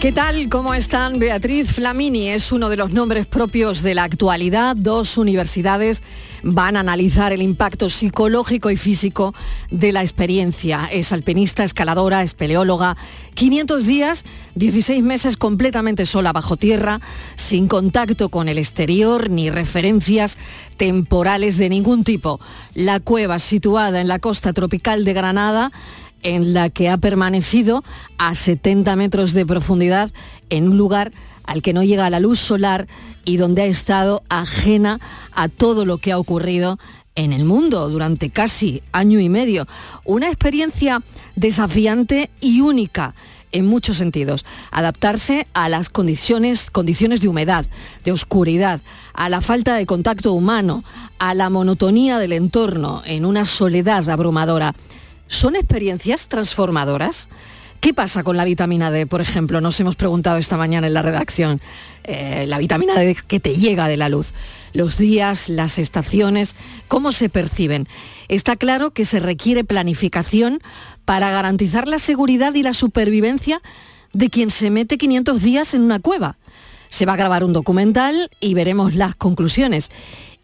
¿Qué tal? ¿Cómo están? Beatriz Flamini es uno de los nombres propios de la actualidad. Dos universidades van a analizar el impacto psicológico y físico de la experiencia. Es alpinista, escaladora, espeleóloga. 500 días, 16 meses completamente sola bajo tierra, sin contacto con el exterior ni referencias temporales de ningún tipo. La cueva situada en la costa tropical de Granada en la que ha permanecido a 70 metros de profundidad en un lugar al que no llega la luz solar y donde ha estado ajena a todo lo que ha ocurrido en el mundo durante casi año y medio. Una experiencia desafiante y única en muchos sentidos. Adaptarse a las condiciones, condiciones de humedad, de oscuridad, a la falta de contacto humano, a la monotonía del entorno en una soledad abrumadora. ¿Son experiencias transformadoras? ¿Qué pasa con la vitamina D, por ejemplo? Nos hemos preguntado esta mañana en la redacción. Eh, la vitamina D que te llega de la luz. Los días, las estaciones, ¿cómo se perciben? Está claro que se requiere planificación para garantizar la seguridad y la supervivencia de quien se mete 500 días en una cueva. Se va a grabar un documental y veremos las conclusiones.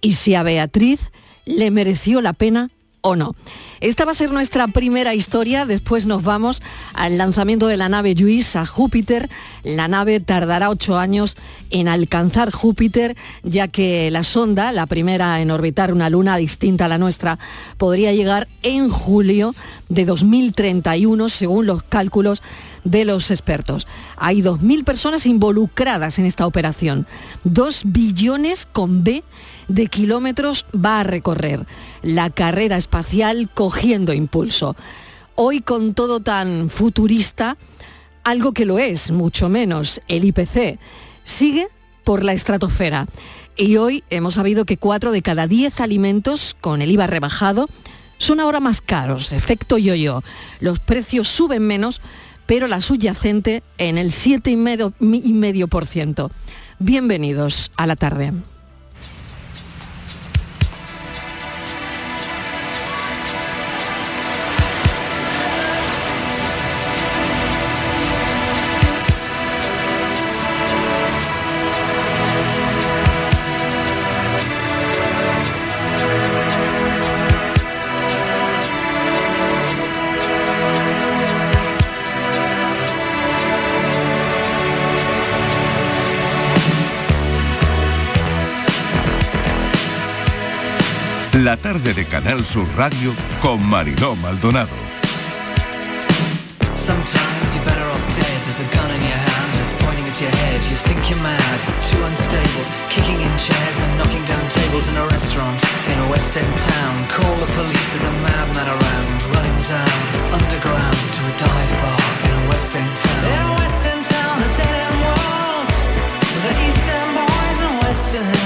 Y si a Beatriz le mereció la pena o no. Esta va a ser nuestra primera historia, después nos vamos al lanzamiento de la nave JUICE a Júpiter. La nave tardará ocho años en alcanzar Júpiter, ya que la sonda, la primera en orbitar una luna distinta a la nuestra, podría llegar en julio de 2031, según los cálculos de los expertos. Hay 2.000 personas involucradas en esta operación. Dos billones con B de kilómetros va a recorrer la carrera espacial cogiendo impulso. Hoy con todo tan futurista, algo que lo es, mucho menos, el IPC, sigue por la estratosfera. Y hoy hemos sabido que cuatro de cada diez alimentos con el IVA rebajado son ahora más caros, efecto yo-yo. Los precios suben menos, pero la subyacente en el 7,5%. Bienvenidos a la tarde. La tarde de Canal Sur Radio con Mariló Maldonado. Sometimes you're better off dead. There's a gun in your hand that's pointing at your head. You think you're mad, too unstable, kicking in chairs and knocking down tables in a restaurant in a West End town. Call the police, there's a madman around, running down underground to a dive bar in a West End town. In a West End town, a dead end world. The East End boys and West End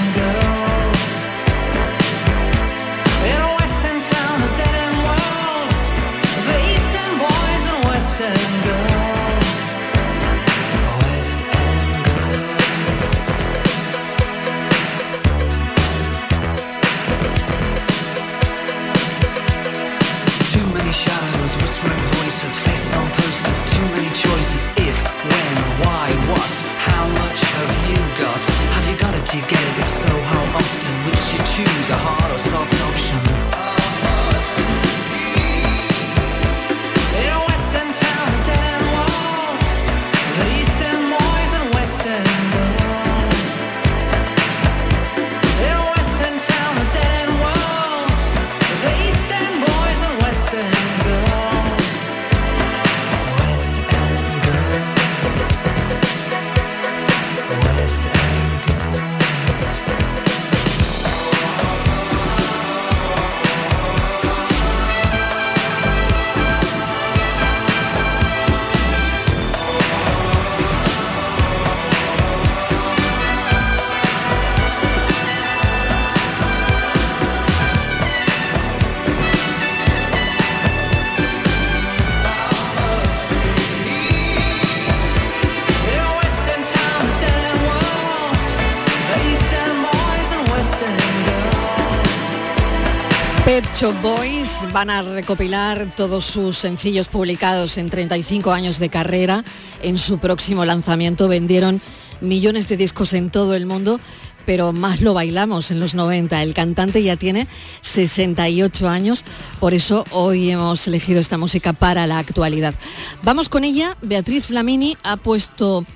Pet Boys van a recopilar todos sus sencillos publicados en 35 años de carrera. En su próximo lanzamiento vendieron millones de discos en todo el mundo, pero más lo bailamos en los 90. El cantante ya tiene 68 años, por eso hoy hemos elegido esta música para la actualidad. Vamos con ella. Beatriz Flamini ha puesto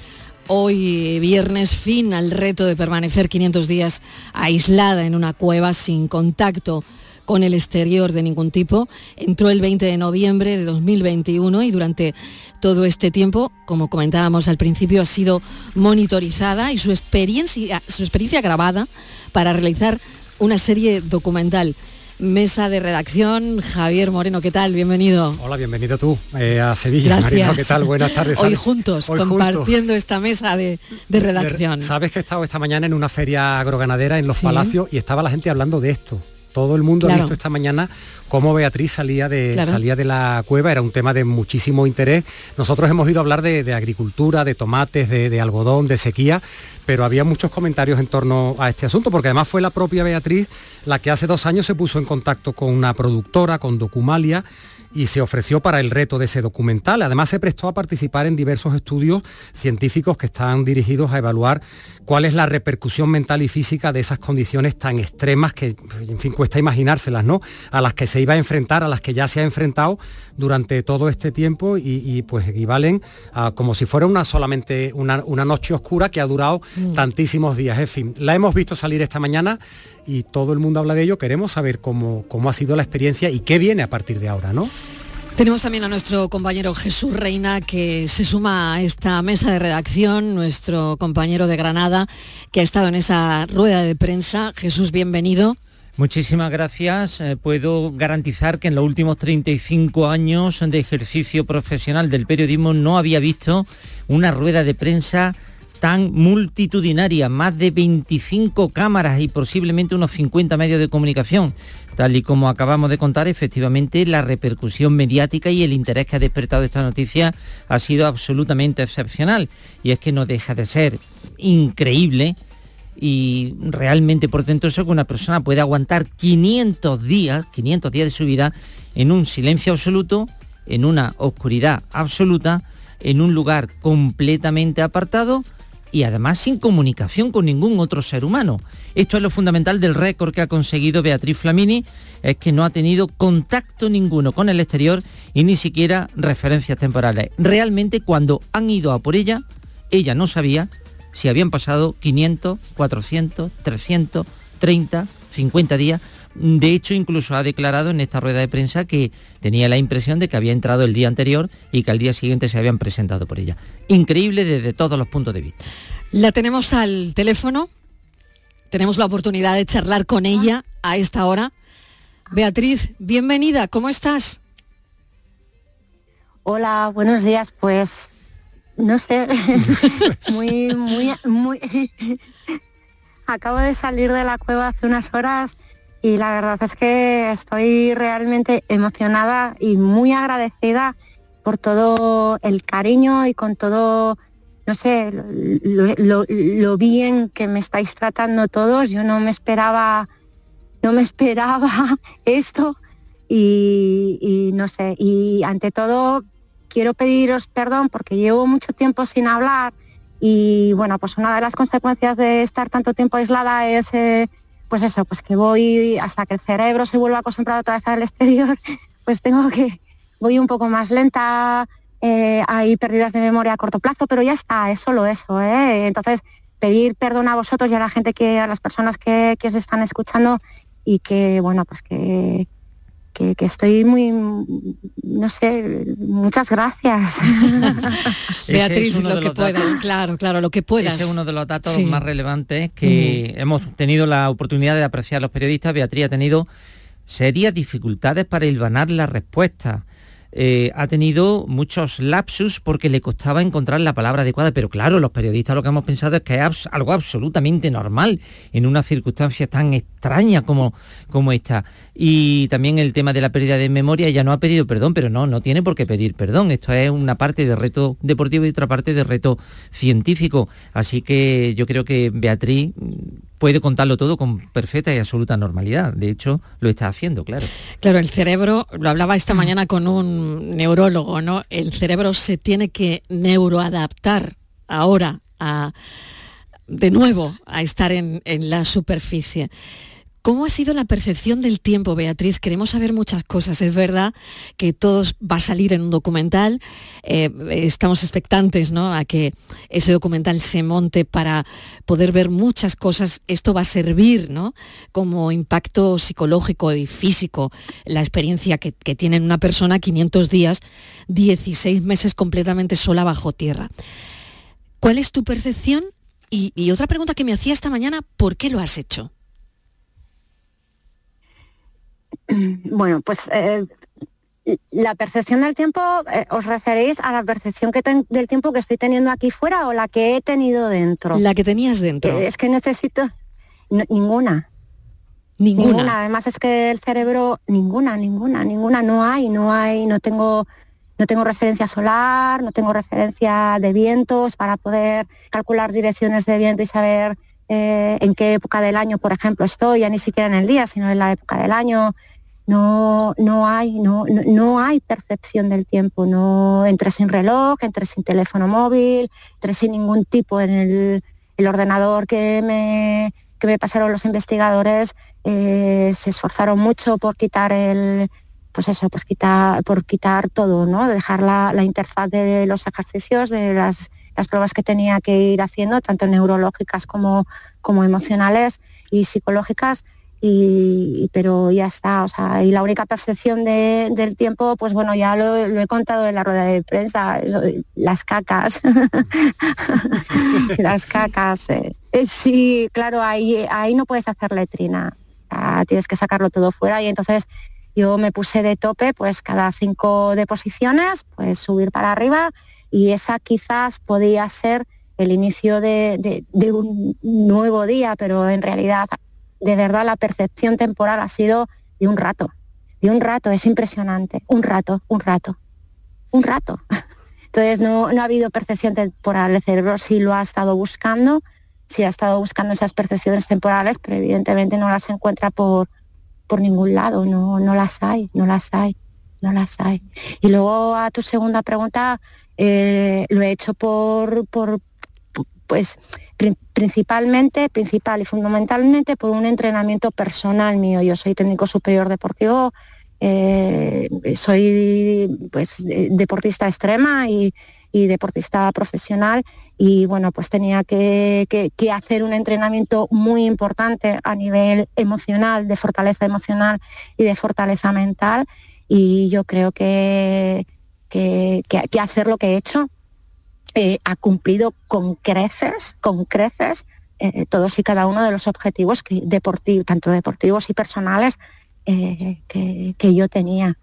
hoy viernes fin al reto de permanecer 500 días aislada en una cueva sin contacto con el exterior de ningún tipo. Entró el 20 de noviembre de 2021 y durante todo este tiempo, como comentábamos al principio, ha sido monitorizada y su experiencia, su experiencia grabada para realizar una serie documental. Mesa de redacción, Javier Moreno, ¿qué tal? Bienvenido. Hola, bienvenido tú eh, a Sevilla. Gracias. ¿qué tal? Buenas tardes. Hoy juntos, compartiendo esta mesa de, redacción. Sabes que he estado esta mañana en una feria agroganadera en Los Palacios y estaba la gente hablando de esto todo el mundo ha visto esta mañana cómo Beatriz salía de, salía de la cueva, era un tema de muchísimo interés. Nosotros hemos ido a hablar de, agricultura, de tomates, de, algodón, de sequía, pero había muchos comentarios en torno a este asunto, porque además fue la propia Beatriz la que hace dos años se puso en contacto con una productora, con Documalia, y se ofreció para el reto de ese documental. Además se prestó a participar en diversos estudios científicos que están dirigidos a evaluar cuál es la repercusión mental y física de esas condiciones tan extremas que, en fin, cuesta imaginárselas, ¿no? A las que se iba a enfrentar, a las que ya se ha enfrentado durante todo este tiempo y, pues equivalen a como si fuera una solamente una, noche oscura que ha durado mm. tantísimos días. En fin, la hemos visto salir esta mañana y todo el mundo habla de ello. Queremos saber cómo, cómo ha sido la experiencia y qué viene a partir de ahora, ¿no? Tenemos también a nuestro compañero Jesús Reina que se suma a esta mesa de redacción, nuestro compañero de Granada que ha estado en esa rueda de prensa. Jesús, bienvenido. Muchísimas gracias. Eh, puedo garantizar que en los últimos 35 años de ejercicio profesional del periodismo no había visto una rueda de prensa tan multitudinaria, más de 25 cámaras y posiblemente unos 50 medios de comunicación. Tal y como acabamos de contar, efectivamente la repercusión mediática y el interés que ha despertado esta noticia ha sido absolutamente excepcional. Y es que no deja de ser increíble y realmente portentoso que una persona pueda aguantar 500 días, 500 días de su vida en un silencio absoluto, en una oscuridad absoluta, en un lugar completamente apartado y además sin comunicación con ningún otro ser humano. Esto es lo fundamental del récord que ha conseguido Beatriz Flamini, es que no ha tenido contacto ninguno con el exterior y ni siquiera referencias temporales. Realmente cuando han ido a por ella, ella no sabía si habían pasado 500, 400, 300, 30, 50 días. De hecho, incluso ha declarado en esta rueda de prensa que tenía la impresión de que había entrado el día anterior y que al día siguiente se habían presentado por ella. Increíble desde todos los puntos de vista. La tenemos al teléfono. Tenemos la oportunidad de charlar con ella a esta hora. Beatriz, bienvenida, ¿cómo estás? Hola, buenos días. Pues no sé, muy, muy, muy. Acabo de salir de la cueva hace unas horas y la verdad es que estoy realmente emocionada y muy agradecida por todo el cariño y con todo no sé, lo, bien que me estáis tratando todos. Yo no me esperaba, no me esperaba esto y, no sé, y ante todo quiero pediros perdón porque llevo mucho tiempo sin hablar y bueno, pues una de las consecuencias de estar tanto tiempo aislada es eh, pues eso, pues que voy hasta que el cerebro se vuelva a concentrar otra vez al exterior, pues tengo que, voy un poco más lenta, eh, hay pérdidas de memoria a corto plazo, pero ya está, es solo eso. ¿eh? Entonces, pedir perdón a vosotros y a la gente que, a las personas que, que os están escuchando y que, bueno, pues que, que, estoy muy, no sé, muchas gracias. Beatriz, lo que puedas, claro, claro, lo que puedas. Ese es uno de los datos más relevantes que hemos tenido la oportunidad de apreciar los periodistas. Beatriz ha tenido serias dificultades para hilvanar la respuesta. Eh, ha tenido muchos lapsus porque le costaba encontrar la palabra adecuada, pero claro, los periodistas lo que hemos pensado es que es algo absolutamente normal en una circunstancia tan extraña como, como esta. Y también el tema de la pérdida de memoria, ella no ha pedido perdón, pero no, no tiene por qué pedir perdón. Esto es una parte de reto deportivo y otra parte de reto científico. Así que yo creo que Beatriz puede contarlo todo con perfecta y absoluta normalidad. De hecho, lo está haciendo, claro. Claro, el cerebro, lo hablaba esta mañana con un neurólogo, ¿no? El cerebro se tiene que neuroadaptar ahora a, de nuevo a estar en, en la superficie. ¿Cómo ha sido la percepción del tiempo, Beatriz? Queremos saber muchas cosas. Es verdad que todo va a salir en un documental. Eh, estamos expectantes ¿no? a que ese documental se monte para poder ver muchas cosas. Esto va a servir ¿no? como impacto psicológico y físico, la experiencia que, tiene una persona 500 días, 16 meses completamente sola bajo tierra. ¿Cuál es tu percepción? y otra pregunta que me hacía esta mañana, ¿por qué lo has hecho? Bueno, pues eh, la percepción del tiempo, eh, ¿os referéis a la percepción que del tiempo que estoy teniendo aquí fuera o la que he tenido dentro? La que tenías dentro. Eh, es que necesito ninguna. Ninguna. Además es que el cerebro, ninguna, ninguna, ninguna, no hay, no hay, no tengo, no tengo referencia solar, no tengo referencia de vientos para poder calcular direcciones de viento y saber en qué época del año, por ejemplo, estoy, ya ni siquiera en el día, sino en la época del año. No, no, hay, no, no, hay percepción del tiempo, no entré sin reloj, entré sin teléfono móvil, entré sin ningún tipo en el, ordenador que me, que me pasaron los investigadores, eh, se esforzaron mucho por quitar el, pues eso, pues quitar, por quitar todo, ¿no? Dejar la interfaz de los ejercicios, de las, las, pruebas que tenía que ir haciendo, tanto neurológicas como, como emocionales y psicológicas, y, pero ya está, o sea, y la única percepción del tiempo, pues bueno, ya lo, he contado en la rueda de prensa, las cacas, las cacas, eh. Eh, sí, claro, ahí, ahí no puedes hacer letrina, tienes que sacarlo todo fuera y entonces yo me puse de tope, pues cada cinco deposiciones, pues subir para arriba y esa quizás podía ser el inicio de, de un nuevo día, pero en realidad de verdad la percepción temporal ha sido de un rato, de un rato, es impresionante, un rato, un rato, un rato. Entonces no, ha habido percepción temporal, el cerebro sí lo ha estado buscando, sí ha estado buscando esas percepciones temporales, pero evidentemente no las encuentra por, por ningún lado, no, no las hay, no las hay, no las hay. Y luego a tu segunda pregunta, eh, lo he hecho por, pues principalmente, principal y fundamentalmente por un entrenamiento personal mío. Yo soy técnico superior deportivo, eh, soy pues deportista extrema y, deportista profesional y bueno pues tenía que, hacer un entrenamiento muy importante a nivel emocional, de fortaleza emocional y de fortaleza mental y yo creo que, que hacer lo que he hecho eh, ha cumplido con creces, con creces, eh, todos y cada uno de los objetivos que tanto deportivos y personales, eh, que, yo tenía.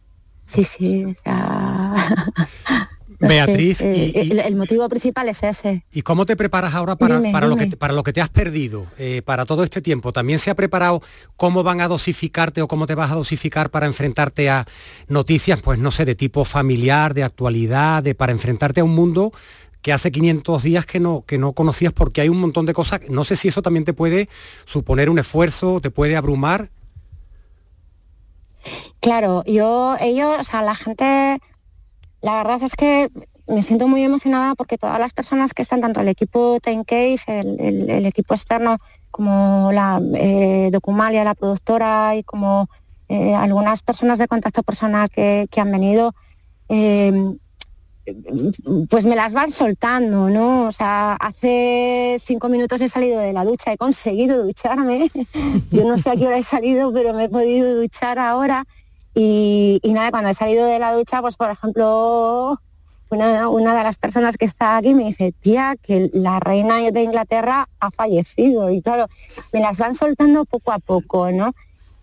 Sí, sí, Beatriz, el, motivo principal es ese. ¿Y cómo te preparas ahora para, Lo, que, para lo que te has perdido, para todo este tiempo? ¿También se ha preparado cómo van a dosificarte o cómo te vas a dosificar para enfrentarte a noticias, pues no sé, de tipo familiar, de actualidad, de, para enfrentarte a un mundo que hace 500 días que no, que no conocías porque hay un montón de cosas. No sé si eso también te puede suponer un esfuerzo, te puede abrumar. Claro, yo, ellos, o sea, la gente, la verdad es que me siento muy emocionada porque todas las personas que están, tanto el equipo Time el, el, equipo externo, como la eh, Documalia, la productora y como eh, algunas personas de contacto personal que, han venido, eh, pues me las van soltando, ¿no? O sea, hace cinco minutos he salido de la ducha, he conseguido ducharme. Yo no sé a qué hora he salido, pero me he podido duchar ahora. Y, nada, cuando he salido de la ducha, pues por ejemplo, una, una, de las personas que está aquí me dice, tía, que la reina de Inglaterra ha fallecido. Y claro, me las van soltando poco a poco, ¿no?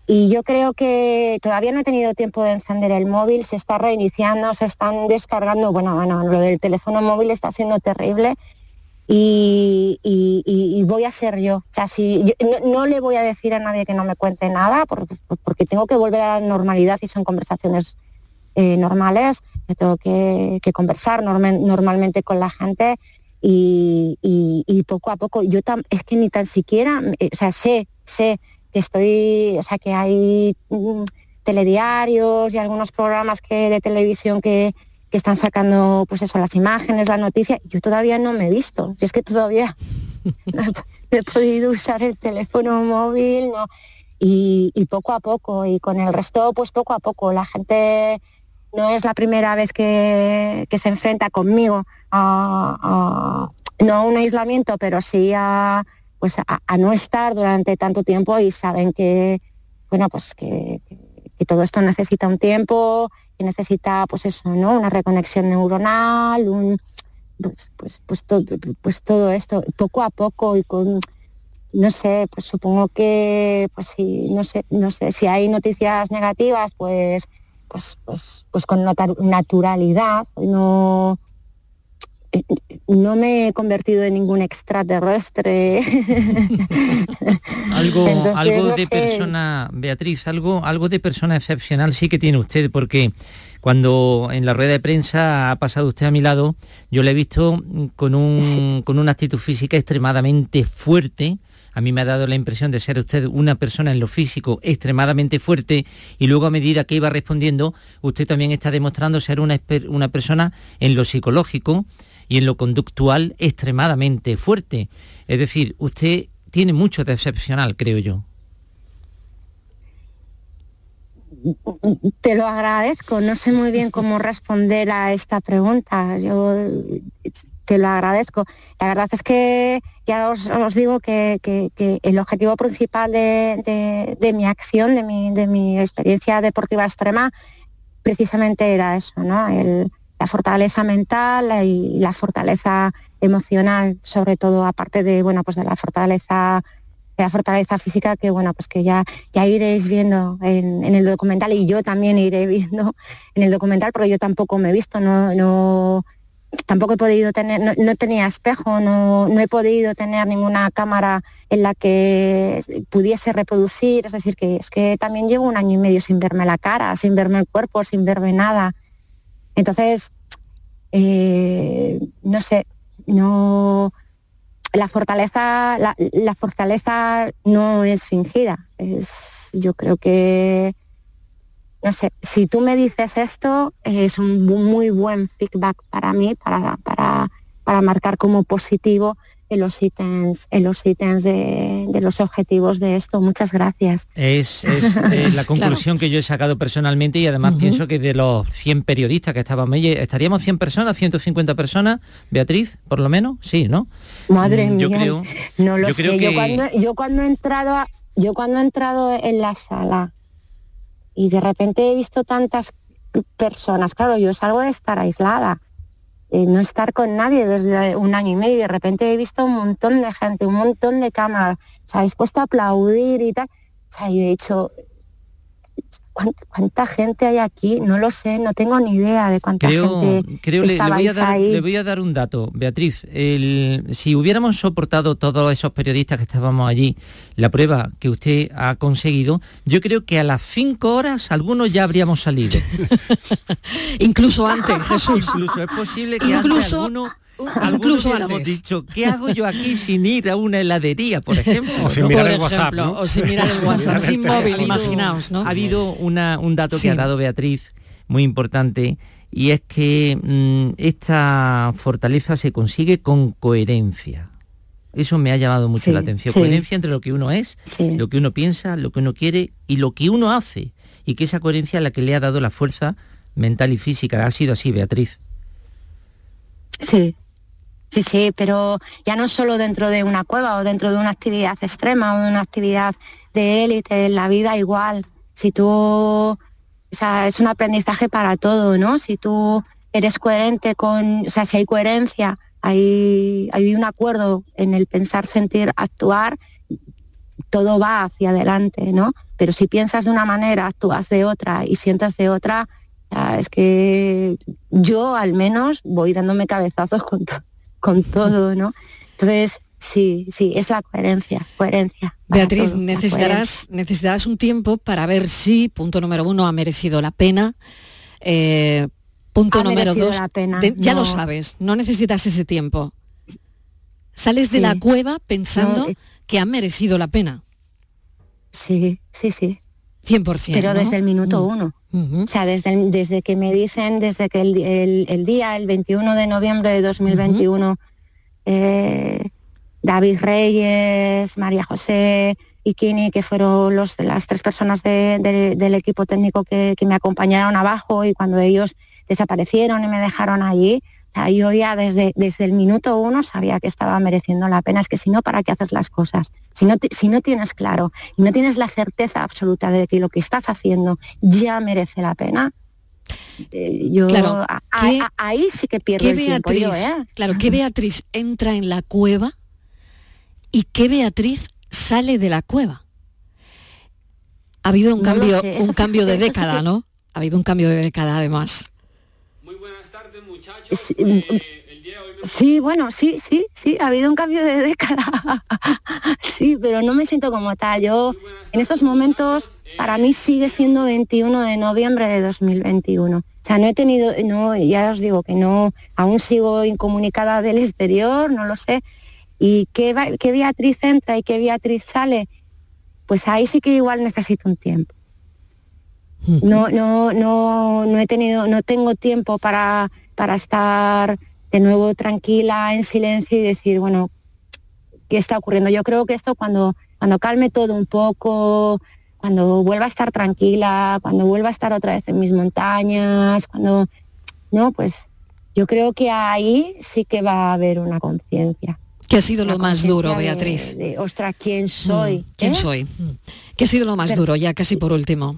Y yo creo que todavía no he tenido tiempo de encender el móvil, se está reiniciando, se están descargando, bueno, bueno, lo del teléfono móvil está siendo terrible y, voy a ser yo. O sea, si, no, le voy a decir a nadie que no me cuente nada porque, tengo que volver a la normalidad y son conversaciones eh, normales, tengo que, conversar normalmente con la gente y, poco a poco, yo es que ni tan siquiera, eh, o sea, sé, sé que estoy, o sea, que hay mm, telediarios y algunos programas que, de televisión que, que están sacando, pues eso, las imágenes, la noticia, yo todavía no me he visto, si es que todavía no he, podido usar el teléfono móvil, no. Y, poco a poco, y con el resto, pues poco a poco, la gente no es la primera vez que, se enfrenta conmigo a, no a un aislamiento, pero sí a, pues a, no estar durante tanto tiempo y saben que, bueno, pues que, todo esto necesita un tiempo, que necesita, pues eso, ¿no? Una reconexión neuronal, un, pues, pues, pues, todo, pues todo esto, poco a poco y con, no sé, pues supongo que, pues sí, no sé, no sé, si hay noticias negativas, pues, pues, pues, pues con naturalidad, no, no me he convertido en ningún extraterrestre. algo algo de persona, Beatriz, algo, algo de persona excepcional sí que tiene usted, porque cuando en la rueda de prensa ha pasado usted a mi lado, yo le he visto con, un, con una actitud física extremadamente fuerte. A mí me ha dado la impresión de ser usted una persona en lo físico extremadamente fuerte y luego a medida que iba respondiendo, usted también está demostrando ser una, una persona en lo psicológico y en lo conductual extremadamente fuerte. Es decir, usted tiene mucho de excepcional, creo yo. Te lo agradezco, no sé muy bien cómo responder a esta pregunta. Yo te lo agradezco. La verdad es que ya os, digo que, el objetivo principal de, mi acción, de mi, de mi experiencia deportiva extrema, precisamente era eso, ¿no? El, la fortaleza mental y la fortaleza emocional, sobre todo aparte de bueno pues de la fortaleza la fortaleza física que bueno pues que ya ya iréis viendo en, el documental y yo también iré viendo en el documental porque yo tampoco me he visto no no tampoco he podido tener no, tenía espejo no, no he podido tener ninguna cámara en la que pudiese reproducir es decir que es que también llevo un año y medio sin verme la cara sin verme el cuerpo sin verme nada entonces, eh, no sé, no la fortaleza, la, fortaleza no es fingida. Es, yo creo que, no sé, si tú me dices esto, es un muy buen feedback para mí, para, para, para marcar como positivo en los ítems, en los ítems de, los objetivos de esto. Muchas gracias. Es, la conclusión que yo he sacado personalmente y además pienso que de los 100 periodistas que estábamos allí, ¿estaríamos 100 personas, 150 personas, Beatriz, por lo menos? Sí, ¿no? Madre mm, yo mía, creo, no lo sé. Yo, cuando, yo cuando he entrado yo cuando he entrado en la sala y de repente he visto tantas personas, claro, yo salgo de estar aislada eh, no estar con nadie desde un año y medio. De repente he visto un montón de gente, un montón de cámaras, o sea, dispuesto a aplaudir y tal. O sea, yo he dicho, ¿cuánta, gente hay aquí? No lo sé, no tengo ni idea de cuánta gente creo le, voy a dar, le voy a dar un dato, Beatriz. si hubiéramos soportado todos esos periodistas que estábamos allí, la prueba que usted ha conseguido, yo creo que a las cinco horas algunos ya habríamos salido. Incluso antes, Jesús. Incluso es posible que Incluso... alguno Incluso hemos dicho, ¿qué hago yo aquí sin ir a una heladería, por ejemplo? O sin mirar el WhatsApp. O sin mirar el WhatsApp, sin móvil, imaginaos, ¿no? Ha habido una, un dato que ha dado Beatriz muy importante y es que mm, esta fortaleza se consigue con coherencia. Eso me ha llamado mucho la atención. Coherencia entre lo que uno es, lo que uno piensa, lo que uno quiere y lo que uno hace. Y que esa coherencia es la que le ha dado la fuerza mental y física. Ha sido así, Beatriz. Sí, Sí, sí, pero ya no solo dentro de una cueva o dentro de una actividad extrema o de una actividad de élite, en la vida igual. Si tú, o sea, es un aprendizaje para todo, ¿no? Si tú eres coherente con, o sea, si hay coherencia, hay, hay un acuerdo en el pensar, sentir, actuar, todo va hacia adelante, ¿no? Pero si piensas de una manera, actúas de otra y sientas de otra, es que yo al menos voy dándome cabezazos con, todo con todo, ¿no? Entonces, sí, sí, es la coherencia, coherencia. Beatriz, necesitarás, necesitarás un tiempo para ver si, punto número uno, ha merecido la pena. Eh, punto número dos, la pena, ya lo sabes, no necesitas ese tiempo. Sales de la cueva pensando eh, que ha merecido la pena. Sí, sí, sí. 100%. Pero desde el minuto mm. uno. O sea, desde, desde que me dicen, desde que el, día, el 21 de noviembre de 2021, eh, David Reyes, María José y Kini, que fueron los, las tres personas del equipo técnico que, que me acompañaron abajo y cuando ellos desaparecieron y me dejaron allí, yo ya desde, desde el minuto uno sabía que estaba mereciendo la pena. Es que si no, ¿para qué haces las cosas? Si no, si no tienes claro y no tienes la certeza absoluta de que lo que estás haciendo ya merece la pena, eh, yo ahí sí que pierdo el tiempo ¿eh? Claro, ¿qué Beatriz entra en la cueva y qué Beatriz sale de la cueva? Ha habido un cambio, un cambio de década, ¿no? Ha habido un cambio de década además. Sí, bueno, sí, sí, sí, ha habido un cambio de década. sí, pero no me siento como tal. Yo, en estos momentos, para mí sigue siendo 21 de noviembre de 2021. O sea, no he tenido, no, ya os digo que no, aún sigo incomunicada del exterior, no lo sé. ¿Y qué, qué Beatriz entra y qué Beatriz sale? Pues ahí sí que igual necesito un tiempo. No, no, no, no he tenido, no tengo tiempo para para estar de nuevo tranquila, en silencio y decir, bueno, ¿qué está ocurriendo? Yo creo que esto cuando, cuando calme todo un poco, cuando vuelva a estar tranquila, cuando vuelva a estar otra vez en mis montañas, cuando, no, pues yo creo que ahí sí que va a haber una conciencia. ¿Qué ha sido lo más duro, Beatriz? ostras, ¿quién soy? Mm, ¿Quién ¿Eh? soy? ¿Qué ha sido lo más duro, ya casi por último?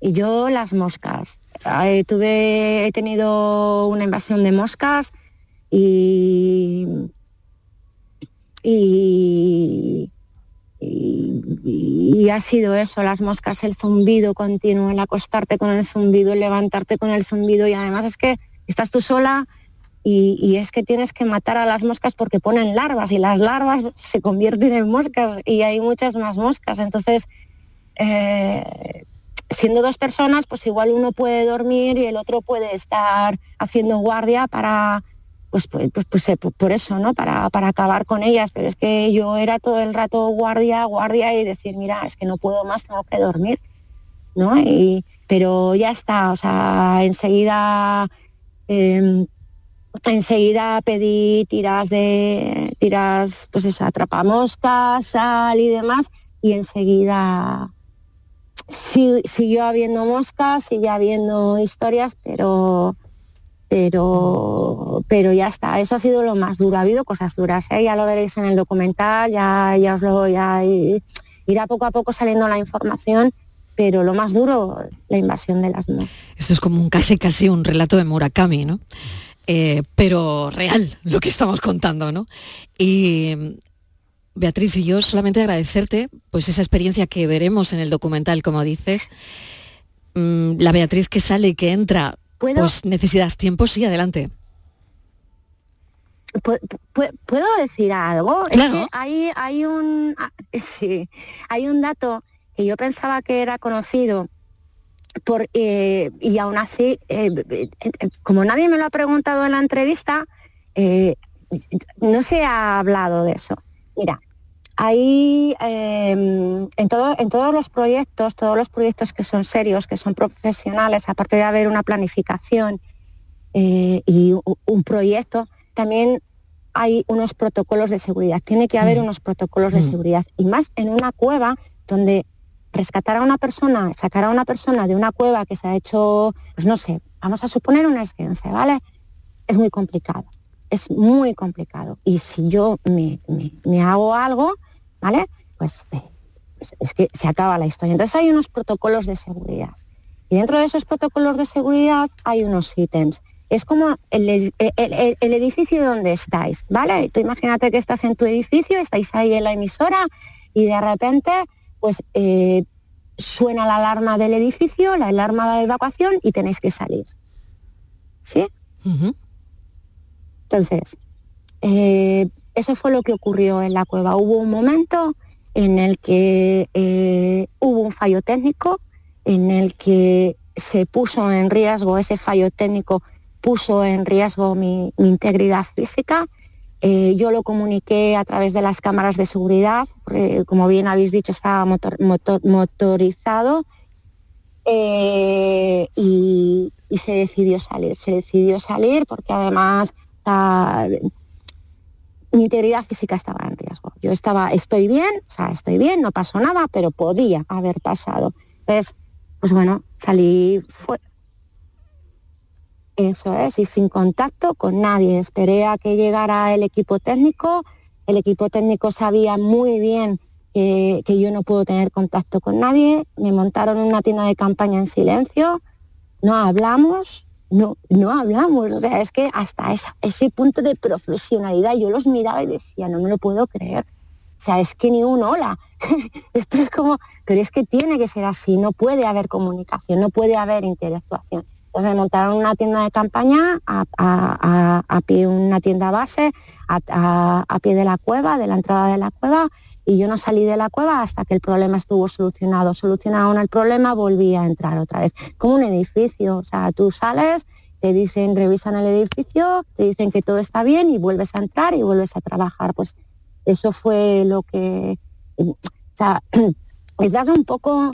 Y yo las moscas. Eh, tuve, he tenido una invasión de moscas y, y, y, ha sido eso, las moscas, el zumbido continuo, el acostarte con el zumbido, el levantarte con el zumbido y además es que estás tú sola y, es que tienes que matar a las moscas porque ponen larvas y las larvas se convierten en moscas y hay muchas más moscas. Entonces, eh, siendo dos personas, pues igual uno puede dormir y el otro puede estar haciendo guardia para, pues, pues, pues, pues eh, por eso, ¿no? Para, para acabar con ellas. Pero es que yo era todo el rato guardia, guardia y decir, mira, es que no puedo más, tengo que dormir, ¿no? Y, pero ya está, o sea, enseguida, em, enseguida pedí tiras de, tiras, pues eso, atrapamoscas, sal y demás, y enseguida sí, siguió habiendo moscas, sigue habiendo historias, pero pero pero ya está, eso ha sido lo más duro, ha habido cosas duras, ¿eh? ya lo veréis en el documental, ya, ya os lo ya irá poco a poco saliendo la información, pero lo más duro, la invasión de las moscas. Esto es como un casi casi un relato de Murakami, ¿no? Eh, pero real lo que estamos contando, ¿no? Y Beatriz y yo solamente agradecerte pues esa experiencia que veremos en el documental, como dices. Mm, la Beatriz que sale y que entra, pues necesitas tiempo, sí, adelante. ¿Puedo decir algo? Claro. hay, hay, un, ah, sí, hay un dato que yo pensaba que era conocido por, eh, y aún así, eh, eh, como nadie me lo ha preguntado en la entrevista, no se ha hablado de eso. Mira, ahí em, en, todo, en todos los proyectos, todos los proyectos que son serios, que son profesionales, aparte de haber una planificación eh, y un proyecto, también hay unos protocolos de seguridad. Tiene que haber mm. unos protocolos de mm. seguridad. Y más en una cueva donde rescatar a una persona, sacar a una persona de una cueva que se ha hecho, pues no sé, vamos a suponer una esguince, ¿vale? Es muy complicado es muy complicado. Y si yo me, hago algo, ¿vale? Pues, eh, es que se acaba la historia. Entonces hay unos protocolos de seguridad. Y dentro de esos protocolos de seguridad hay unos ítems. Es como el, edificio donde estáis, ¿vale? Tú imagínate que estás en tu edificio, estáis ahí en la emisora y de repente, pues eh, suena la alarma del edificio, la alarma de evacuación y tenéis que salir. ¿Sí? Entonces, eh, eso fue lo que ocurrió en la cueva. Hubo un momento en el que eh, hubo un fallo técnico, en el que se puso en riesgo, ese fallo técnico puso en riesgo mi, integridad física Eh, yo lo comuniqué a través de las cámaras de seguridad, como bien habéis dicho, estaba motorizado y, se decidió salir. Se decidió salir porque además mi integridad física estaba en riesgo. Yo estaba, estoy bien, o sea, estoy bien, no pasó nada, pero podía haber pasado. Entonces, pues bueno, salí, fue, eso es, y sin contacto con nadie. Esperé a que llegara el equipo técnico. El equipo técnico sabía muy bien que, yo no puedo tener contacto con nadie. Me montaron una tienda de campaña en silencio. No hablamos, no, no hablamos. O sea, es que hasta ese punto de profesionalidad yo los miraba y decía, no me lo puedo creer. O sea, es que ni un hola. Esto es como, pero es que tiene que ser así, no puede haber comunicación, no puede haber interactuación. Entonces montaron una tienda de campaña a, pie, una tienda base, a, pie de la cueva, de la entrada de la cueva, y yo no salí de la cueva hasta que el problema estuvo solucionado. Solucionado el problema, volví a entrar otra vez. Como un edificio, o sea, tú sales, te dicen, revisan el edificio, te dicen que todo está bien y vuelves a entrar y vuelves a trabajar. Pues eso fue lo que, o sea, quizás un poco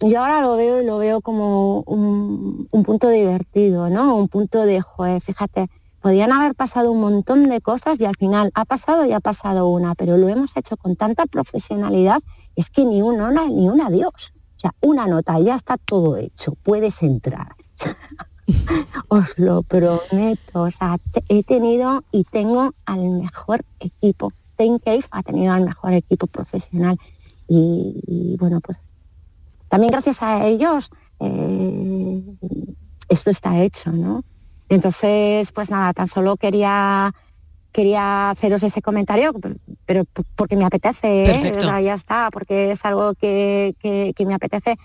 yo ahora lo veo y lo veo como un, punto divertido, ¿no? Un punto de, joder, fíjate, podían haber pasado un montón de cosas y al final ha pasado y ha pasado una, pero lo hemos hecho con tanta profesionalidad, es que ni un hola ni un adiós. O sea, una nota, ya está todo hecho, puedes entrar. Os lo prometo, o sea, he tenido y tengo al mejor equipo. Cave ha tenido al mejor equipo profesional y bueno, pues también gracias a ellos eh, esto está hecho, ¿no? Entonces, pues nada, tan solo quería quería haceros ese comentario, pero porque me apetece, ¿eh? ya está, porque es algo que, me apetece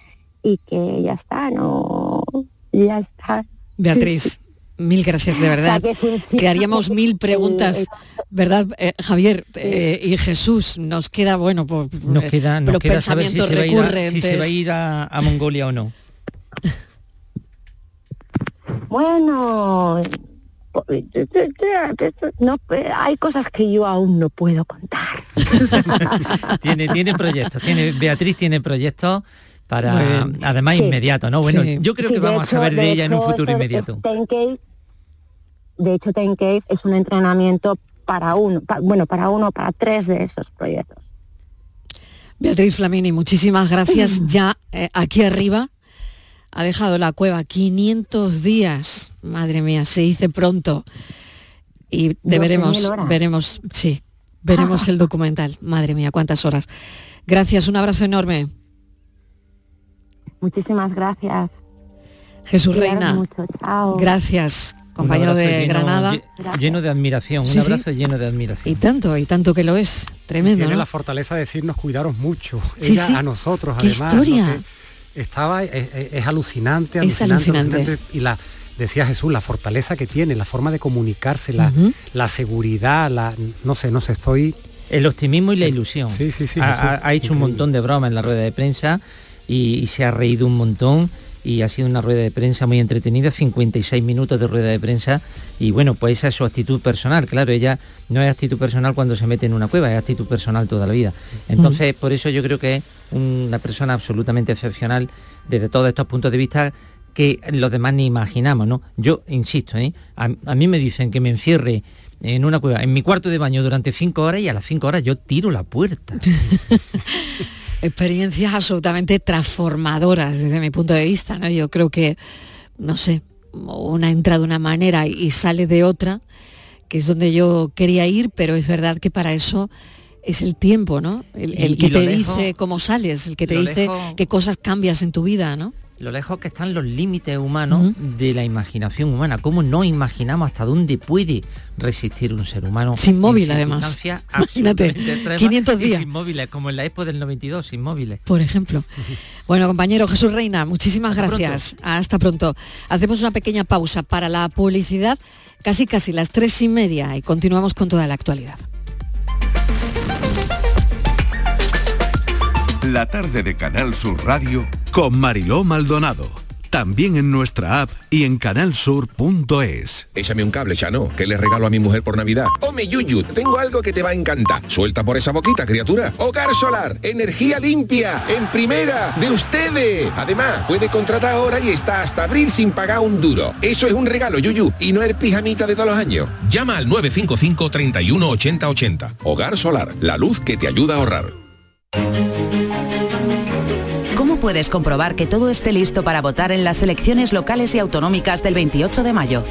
y que ya está, no, ya está. Beatriz, Mil gracias, de verdad. que, haríamos mil preguntas, ¿verdad, eh, Javier? Eh, y Jesús, nos queda, bueno, por, nos queda, nos queda saber si se, va a ir a, Mongolia o no. Bueno, no, hay cosas que yo aún no puedo contar. tiene, tiene proyectos, tiene, Beatriz tiene proyectos para además inmediato, ¿no? Bueno, yo creo que vamos a saber de, ella en un futuro inmediato. de hecho, Ten Cave es un entrenamiento para uno, bueno, para uno, para tres de esos proyectos. Beatriz Flamini, muchísimas gracias. ya eh, aquí arriba ha dejado la cueva 500 días. Madre mía, se dice pronto. Y de veremos, veremos, sí, veremos el documental. Madre mía, cuántas horas. Gracias, un abrazo enorme. Muchísimas gracias. Jesús Reina. Gracias, compañero de Granada. Lleno de admiración, un abrazo lleno de admiración. Y tanto, y tanto que lo es, tremendo. tiene la fortaleza de decirnos cuidaros mucho. Ella a nosotros, ¿Qué además. Historia? Estaba, es, alucinante, alucinante, Y la, decía Jesús, la fortaleza que tiene, la forma de comunicarse, la, la seguridad, la, no sé, no sé, estoy... El optimismo y la ilusión. Sí, sí, sí. Ha, hecho un montón de bromas en la rueda de prensa y, se ha reído un montón y ha sido una rueda de prensa muy entretenida, 56 minutos de rueda de prensa y bueno, pues esa es su actitud personal, claro, ella no es actitud personal cuando se mete en una cueva, es actitud personal toda la vida. Entonces, por eso yo creo que es una persona absolutamente excepcional desde todos estos puntos de vista que los demás ni imaginamos, ¿no? Yo insisto, ¿eh? a, a mí me dicen que me encierre en una cueva, en mi cuarto de baño durante cinco horas y a las cinco horas yo tiro la puerta. experiencias absolutamente transformadoras desde mi punto de vista, ¿no? Yo creo que, no sé, una entra de una manera y sale de otra, que es donde yo quería ir, pero es verdad que para eso es el tiempo, ¿no? El, que te dice cómo sales, el que te dice qué cosas cambias en tu vida, ¿no? lo lejos que están los límites humanos de la imaginación humana, cómo no imaginamos hasta dónde puede resistir un ser humano. Sin móvil además. Imagínate, 500 días. Sin móviles, como en la Expo del 92, sin móviles. Por ejemplo. Bueno, compañero Jesús Reina, muchísimas gracias. Hasta pronto. Hacemos una pequeña pausa para la publicidad, casi casi las tres y media, y continuamos con toda la actualidad. La tarde de Canal Sur Radio con Mariló Maldonado también en nuestra app y en canalsur.es. Échame un cable, Chano, que le regalo a mi mujer por Navidad. Home Yuyu, tengo algo que te va a encantar. Suelta por esa boquita, criatura. Hogar solar, energía limpia, en primera, de ustedes. Además, puede contratar ahora y está hasta abril sin pagar un duro. Eso es un regalo, Yuyu, y no el pijamita de todos los años. Llama al 955 31 80 80. Hogar solar, la luz que te ayuda a ahorrar puedes comprobar que todo esté listo para votar en las elecciones locales y autonómicas del 28 de mayo?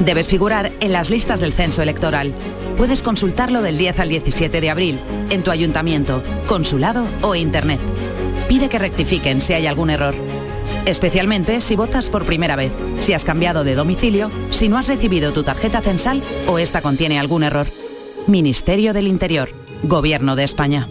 Debes figurar en las listas del censo electoral. Puedes consultarlo del 10 al 17 de abril, en tu ayuntamiento, consulado o internet. Pide que rectifiquen si hay algún error. Especialmente si votas por primera vez, si has cambiado de domicilio, si no has recibido tu tarjeta censal o esta contiene algún error. Ministerio del Interior, Gobierno de España.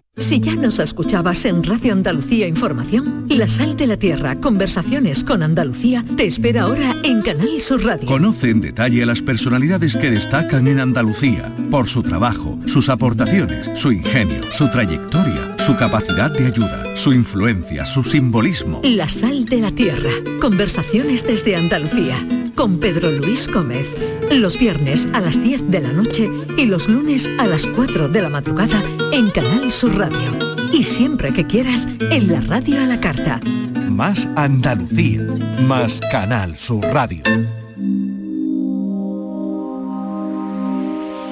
Si ya nos escuchabas en Radio Andalucía Información, La Sal de la Tierra, Conversaciones con Andalucía, te espera ahora en Canal Sur Radio. Conoce en detalle a las personalidades que destacan en Andalucía, por su trabajo, sus aportaciones, su ingenio, su trayectoria, su capacidad de ayuda, su influencia, su simbolismo. La Sal de la Tierra, Conversaciones desde Andalucía, con Pedro Luis Gómez. Los viernes a las 10 de la noche y los lunes a las 4 de la madrugada en Canal Sur Radio. Y siempre que quieras, en la radio a la carta. Más Andalucía, más Canal Sur Radio.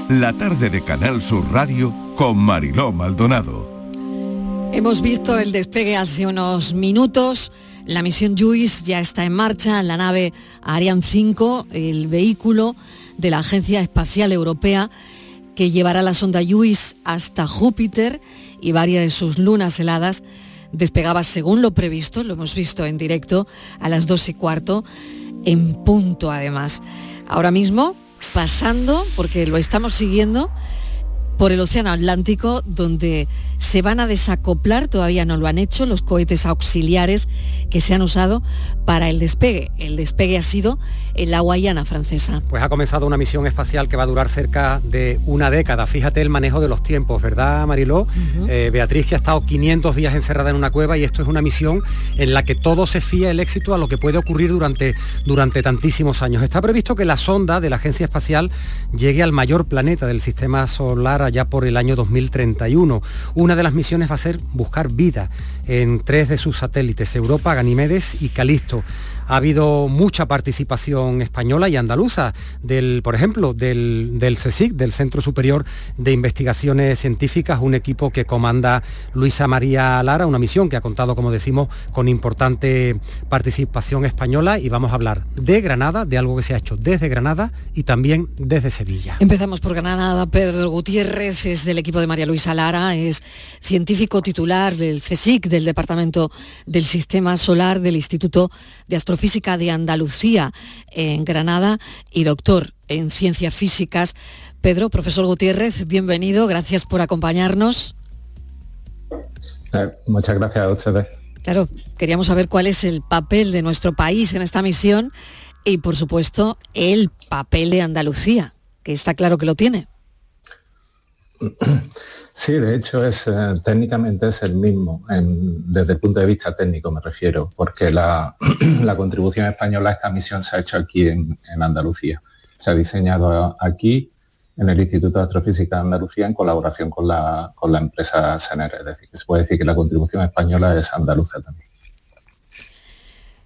La tarde de Canal Sur Radio con Mariló Maldonado. Hemos visto el despegue hace unos minutos. La misión JUICE ya está en marcha, la nave Ariane 5, el vehículo de la Agencia Espacial Europea que llevará la sonda JUICE hasta Júpiter y varias de sus lunas heladas despegaba según lo previsto, lo hemos visto en directo, a las dos y cuarto, en punto además. Ahora mismo, pasando, porque lo estamos siguiendo, por el Océano Atlántico, donde se van a desacoplar, todavía no lo han hecho, los cohetes auxiliares que se han usado para el despegue. El despegue ha sido en la Guayana francesa. Pues ha comenzado una misión espacial que va a durar cerca de una década. Fíjate el manejo de los tiempos, ¿verdad, Mariló? Eh, Beatriz, que ha estado 500 días encerrada en una cueva y esto es una misión en la que todo se fía el éxito a lo que puede ocurrir durante, durante tantísimos años. Está previsto que la sonda de la Agencia Espacial llegue al mayor planeta del sistema solar allá por el año 2031. Una de las misiones va a ser buscar vida en tres de sus satélites, Europa, Ganimedes y Calisto ha habido mucha participación española y andaluza, del, por ejemplo, del, del CSIC, del Centro Superior de Investigaciones Científicas, un equipo que comanda Luisa María Lara, una misión que ha contado, como decimos, con importante participación española y vamos a hablar de Granada, de algo que se ha hecho desde Granada y también desde Sevilla. Empezamos por Granada. Pedro Gutiérrez es del equipo de María Luisa Lara, es científico titular del CSIC, del Departamento del Sistema Solar del Instituto de Astrofísica Física de Andalucía en Granada y doctor en Ciencias Físicas. Pedro, profesor Gutiérrez, bienvenido, gracias por acompañarnos. Eh, muchas gracias a ustedes. Claro, queríamos saber cuál es el papel de nuestro país en esta misión y, por supuesto, el papel de Andalucía, que está claro que lo tiene. Sí, de hecho es eh, técnicamente es el mismo, desde el punto de vista técnico me refiero, porque la, contribución española a esta misión se ha hecho aquí en, Andalucía. Se ha diseñado aquí en el Instituto de Astrofísica de Andalucía en colaboración con la, con la empresa SENER, es decir, que se puede decir que la contribución española es andaluza también.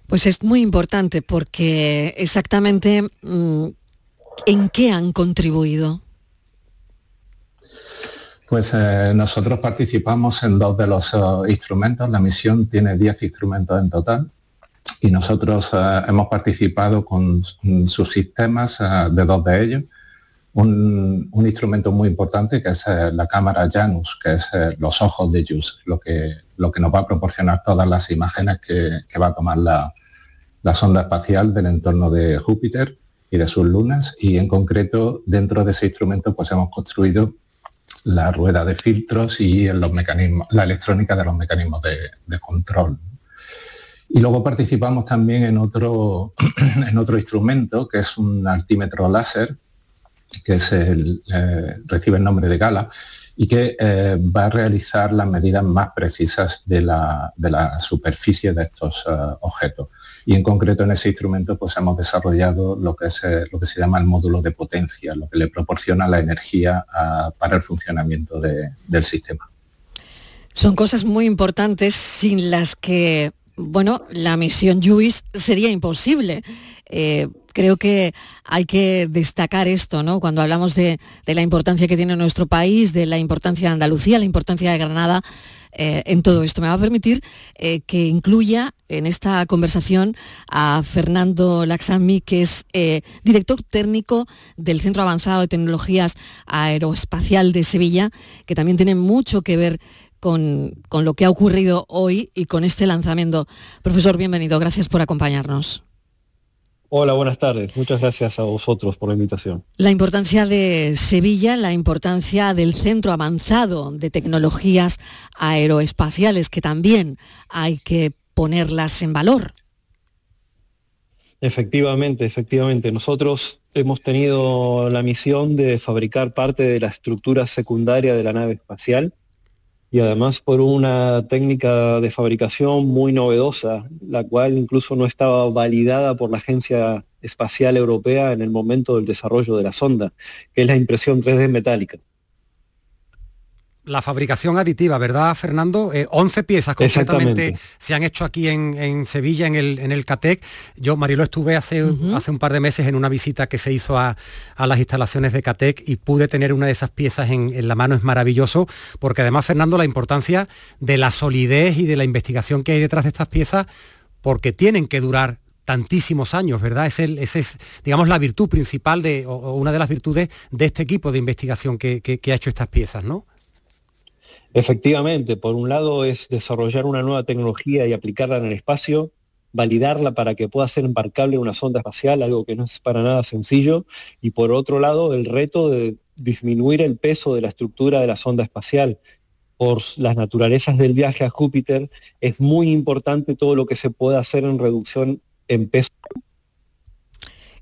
Pues es muy importante porque exactamente mm, en qué han contribuido. Pues eh, nosotros participamos en dos de los eh, instrumentos. La misión tiene 10 instrumentos en total y nosotros eh, hemos participado con sus sistemas de dos de ellos. un, instrumento muy importante que es la cámara Janus, que es los ojos de JUICE, lo que, lo que nos va a proporcionar todas las imágenes que, va a tomar la, sonda espacial del entorno de Júpiter y de sus lunas. Y en concreto, dentro de ese instrumento, pues hemos construido la rueda de filtros y los mecanismos, la electrónica de los mecanismos de, control. Y luego participamos también en otro, en otro instrumento, que es un altímetro láser, que eh, recibe el nombre de Gala, y que eh, va a realizar las medidas más precisas de la, superficie de estos eh, objetos. Y en concreto en ese instrumento pues hemos desarrollado lo que, es, lo que se llama el módulo de potencia, lo que le proporciona la energía ah, para el funcionamiento del sistema. Son cosas muy importantes sin las que, bueno, la misión JUICE sería imposible creo que hay que destacar esto, ¿no? Cuando hablamos de, la importancia que tiene nuestro país, de la importancia de Andalucía, la importancia de Granada, eh, en todo esto. Me va a permitir eh, que incluya en esta conversación a Fernando Laxami, que es eh, director técnico del Centro Avanzado de Tecnologías Aeroespacial de Sevilla, que también tiene mucho que ver con, con lo que ha ocurrido hoy y con este lanzamiento. Profesor, bienvenido. Gracias por acompañarnos. Hola, buenas tardes. Muchas gracias a vosotros por la invitación. La importancia de Sevilla, la importancia del Centro Avanzado de Tecnologías Aeroespaciales, que también hay que ponerlas en valor. Efectivamente, efectivamente. Nosotros hemos tenido la misión de fabricar parte de la estructura secundaria de la nave espacial y además por una técnica de fabricación muy novedosa, la cual incluso no estaba validada por la Agencia Espacial Europea en el momento del desarrollo de la sonda, que es la impresión 3D metálica la fabricación aditiva, ¿verdad, Fernando? 11 eh, piezas concretamente se han hecho aquí en, Sevilla, en el, en el CATEC. Yo, Marilo, estuve hace, hace un par de meses en una visita que se hizo a, las instalaciones de CATEC y pude tener una de esas piezas en, la mano. Es maravilloso, porque además, Fernando, la importancia de la solidez y de la investigación que hay detrás de estas piezas, porque tienen que durar tantísimos años, ¿verdad? Es, el, es, digamos, la virtud principal de, o, una de las virtudes de este equipo de investigación que ha hecho estas piezas, ¿no? Efectivamente, por un lado es desarrollar una nueva tecnología y aplicarla en el espacio, validarla para que pueda ser embarcable una sonda espacial, algo que no es para nada sencillo, y por otro lado el reto de disminuir el peso de la estructura de la sonda espacial. Por las naturalezas del viaje a Júpiter, es muy importante todo lo que se pueda hacer en reducción en peso.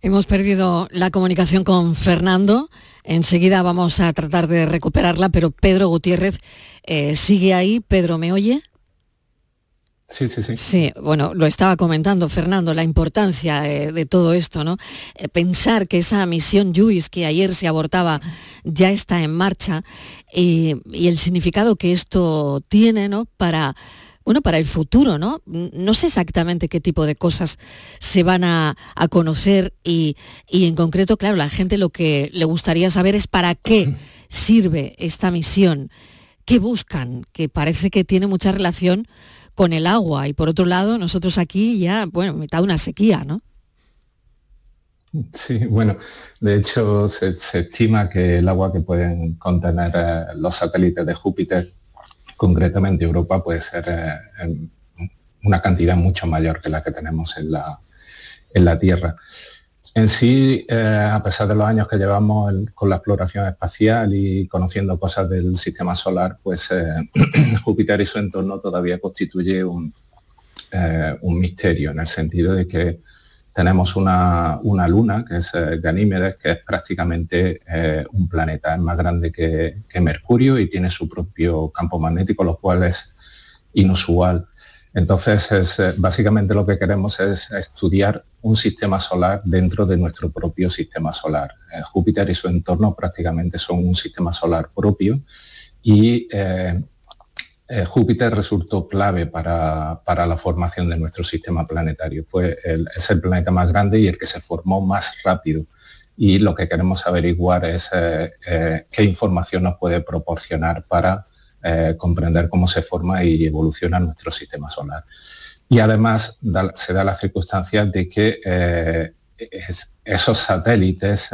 Hemos perdido la comunicación con Fernando. Enseguida vamos a tratar de recuperarla, pero Pedro Gutiérrez eh, sigue ahí. Pedro, ¿me oye? Sí, sí, sí. Sí, bueno, lo estaba comentando Fernando, la importancia eh, de todo esto, ¿no? Eh, pensar que esa misión JUICE que ayer se abortaba ya está en marcha y, y el significado que esto tiene, ¿no? Para bueno, para el futuro, ¿no? No sé exactamente qué tipo de cosas se van a, conocer y, en concreto, claro, la gente lo que le gustaría saber es para qué sirve esta misión, qué buscan, que parece que tiene mucha relación con el agua y por otro lado nosotros aquí ya, bueno, mitad de una sequía, ¿no? Sí, bueno, de hecho se, estima que el agua que pueden contener eh, los satélites de Júpiter concretamente Europa puede ser eh, una cantidad mucho mayor que la que tenemos en la, en la Tierra. En sí, eh, a pesar de los años que llevamos con la exploración espacial y conociendo cosas del sistema solar, pues eh, Júpiter y su entorno todavía constituye un, un misterio en el sentido de que tenemos una, luna, que es eh, Ganímedes, que es prácticamente eh, un planeta, es más grande que, Mercurio y tiene su propio campo magnético, lo cual es inusual. Entonces, es, eh, básicamente lo que queremos es estudiar un sistema solar dentro de nuestro propio sistema solar. Júpiter y su entorno prácticamente son un sistema solar propio y Júpiter resultó clave para, la formación de nuestro sistema planetario. Fue es el planeta más grande y el que se formó más rápido. Y lo que queremos averiguar es eh, eh, qué información nos puede proporcionar para comprender cómo se forma y evoluciona nuestro sistema solar. Y además se da la circunstancia de que esos satélites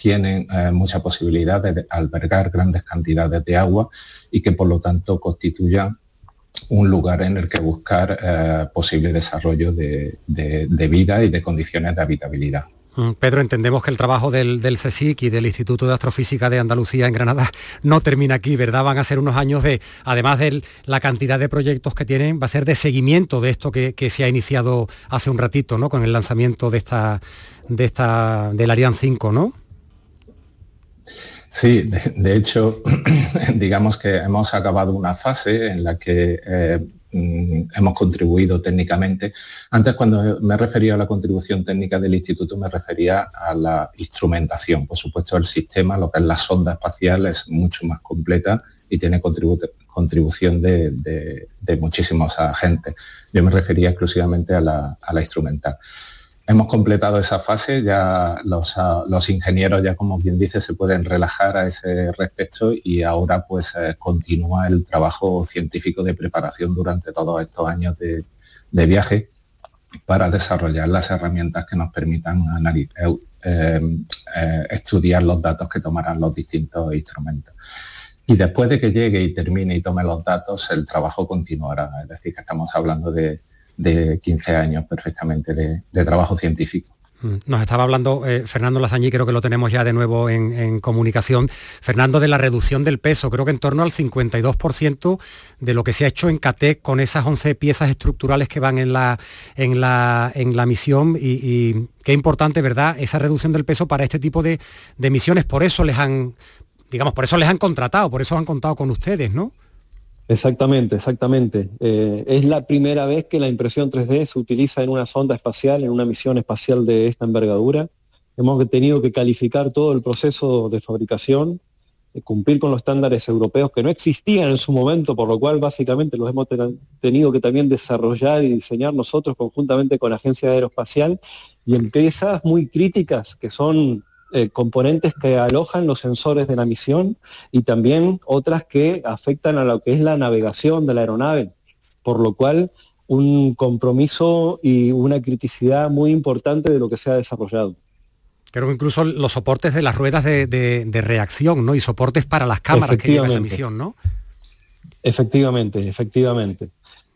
tienen eh, mucha posibilidad de albergar grandes cantidades de agua y que por lo tanto constituyan un lugar en el que buscar eh, posible desarrollo de, vida y de condiciones de habitabilidad. Mm, Pedro, entendemos que el trabajo del, del, CSIC y del Instituto de Astrofísica de Andalucía en Granada no termina aquí, ¿verdad? Van a ser unos años de, además de la cantidad de proyectos que tienen, va a ser de seguimiento de esto que, se ha iniciado hace un ratito, ¿no? Con el lanzamiento de esta, de esta, del Ariane 5, ¿no? Sí, de, hecho, digamos que hemos acabado una fase en la que eh, mm, hemos contribuido técnicamente. Antes, cuando me refería a la contribución técnica del instituto, me refería a la instrumentación. Por supuesto, el sistema, lo que es la sonda espacial, es mucho más completa y tiene contribución de, muchísimos agentes. Yo me refería exclusivamente a la, a la instrumental. Hemos completado esa fase, ya ah, los, ingenieros ya como quien dice se pueden relajar a ese respecto y ahora pues eh, continúa el trabajo científico de preparación durante todos estos años de, viaje para desarrollar las herramientas que nos permitan eh, eh, estudiar los datos que tomarán los distintos instrumentos. Y después de que llegue y termine y tome los datos, el trabajo continuará. Es decir, que estamos hablando de, de 15 años perfectamente de, trabajo científico. Mm, nos estaba hablando eh, Fernando Lazañí, creo que lo tenemos ya de nuevo en, comunicación. Fernando, de la reducción del peso, creo que en torno al 52% de lo que se ha hecho en CATEC con esas 11 piezas estructurales que van en la, en la, en la misión y, qué importante, ¿verdad?, esa reducción del peso para este tipo de, de misiones. Por eso les han, digamos, por eso les han contratado, por eso han contado con ustedes, ¿no? Exactamente, exactamente. Eh, es la primera vez que la impresión 3D se utiliza en una sonda espacial, en una misión espacial de esta envergadura. Hemos tenido que calificar todo el proceso de fabricación, eh, cumplir con los estándares europeos que no existían en su momento, por lo cual básicamente los hemos tenido que también desarrollar y diseñar nosotros conjuntamente con la Agencia Aeroespacial y en piezas muy críticas que son eh, componentes que alojan los sensores de la misión y también otras que afectan a lo que es la navegación de la aeronave, por lo cual un compromiso y una criticidad muy importante de lo que se ha desarrollado. Creo que incluso los soportes de las ruedas de, reacción, ¿no? Y soportes para las cámaras que lleva esa misión, ¿no? Efectivamente, efectivamente.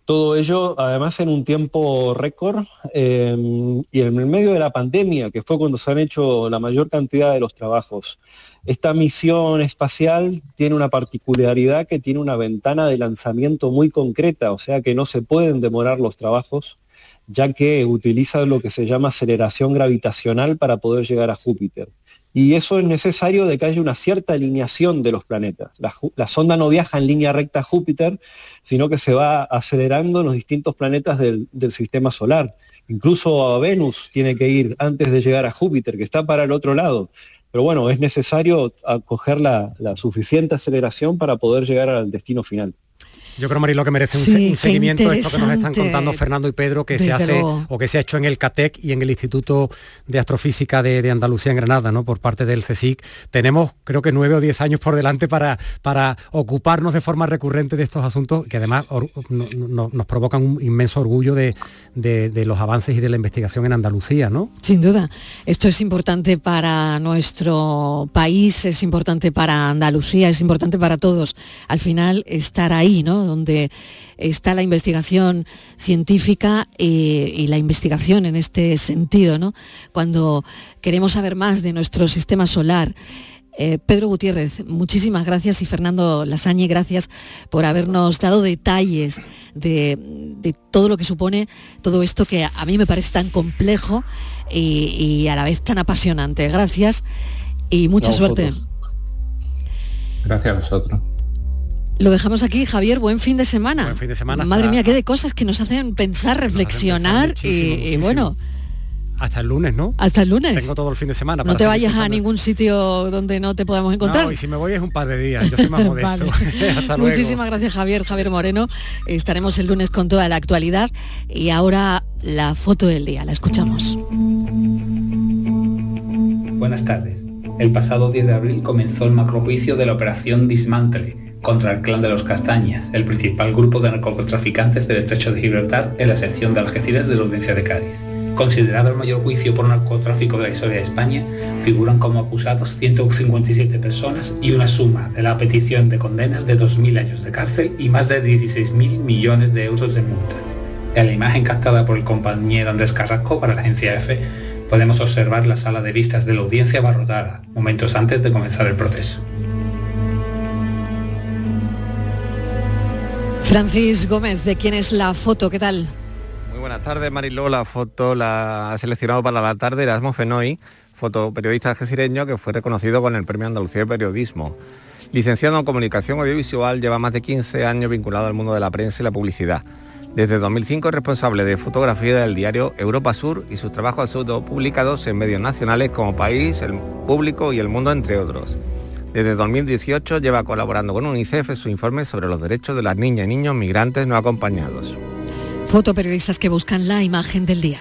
Todo ello, además, en un tiempo récord em, y en el medio de la pandemia, que fue cuando se han hecho la mayor cantidad de los trabajos. Esta misión espacial tiene una particularidad que tiene una ventana de lanzamiento muy concreta, o sea que no se pueden demorar los trabajos, ya que utiliza lo que se llama aceleración gravitacional para poder llegar a Júpiter y eso es necesario de que haya una cierta alineación de los planetas. La, sonda no viaja en línea recta a Júpiter, sino que se va acelerando en los distintos planetas del, sistema solar. Incluso a Venus tiene que ir antes de llegar a Júpiter, que está para el otro lado. Pero bueno, es necesario acoger la suficiente aceleración para poder llegar al destino final. Yo creo, Marilo, que merece un, seguimiento de esto que nos están contando Fernando y Pedro, que se hace o que se ha hecho en el CATEC y en el Instituto de Astrofísica de, Andalucía en Granada, ¿no? Por parte del CSIC. Tenemos, creo que nueve o diez años por delante para, para ocuparnos de forma recurrente de estos asuntos que además nos provocan un inmenso orgullo de, de, los avances y de la investigación en Andalucía, ¿no? Sin duda. Esto es importante para nuestro país, es importante para Andalucía, es importante para todos. Al final, estar ahí, ¿no? Donde está la investigación científica y, la investigación en este sentido, ¿no? Cuando queremos saber más de nuestro sistema solar. Eh, Pedro Gutiérrez, muchísimas gracias y Fernando Lasañe, gracias por habernos dado detalles de, todo lo que supone todo esto que a mí me parece tan complejo y, a la vez tan apasionante. Gracias y mucha suerte. Gracias a vosotros. Lo dejamos aquí, Javier, buen fin de semana. Buen fin de semana. Madre mía, qué de cosas que nos hacen pensar, reflexionar y, bueno. Hasta el lunes, ¿no? Hasta el lunes. Tengo todo el fin de semana. no te vayas a ningún sitio donde no te podamos encontrar. No, y si me voy es un par de días. Yo soy más modesto. Hasta luego. Muchísimas gracias, Javier. Javier Moreno. Estaremos el lunes con toda la actualidad. Y ahora la foto del día. La escuchamos. Buenas tardes. El pasado 10 de abril comenzó el macrojuicio de la operación Dismantle contra el clan de los Castañas, el principal grupo de narcotraficantes del estrecho de Gibraltar en la sección de Algeciras de la Audiencia de Cádiz. Considerado el mayor juicio por narcotráfico de la historia de España, figuran como acusados 157 personas y una suma de la petición de condenas de 2.000 años de cárcel y más de 16.000 millones de euros de multas. En la imagen captada por el compañero Andrés Carrasco para la agencia EFE, podemos observar la sala de vistas de la audiencia abarrotada, momentos antes de comenzar el proceso. Francis Gómez, ¿de quién es la foto? ¿Qué tal? Muy buenas tardes, Mariló. La foto la ha seleccionado para la tarde Erasmo Fenoy, fotoperiodista algecireño que fue reconocido con el Premio Andalucía de Periodismo. Licenciado en Comunicación Audiovisual, lleva más de 15 años vinculado al mundo de la prensa y la publicidad. Desde 2005 es responsable de fotografía del diario Europa Sur y sus trabajos han sido publicados en medios nacionales como País, El Público y El Mundo, entre otros. Desde 2018 lleva colaborando con UNICEF en su informe sobre los derechos de las niñas y niños migrantes no acompañados. Fotoperiodistas que buscan la imagen del día.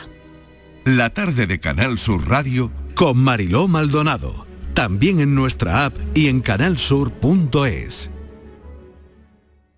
La tarde de Canal Sur Radio con Mariló Maldonado. También en nuestra app y en canalsur.es.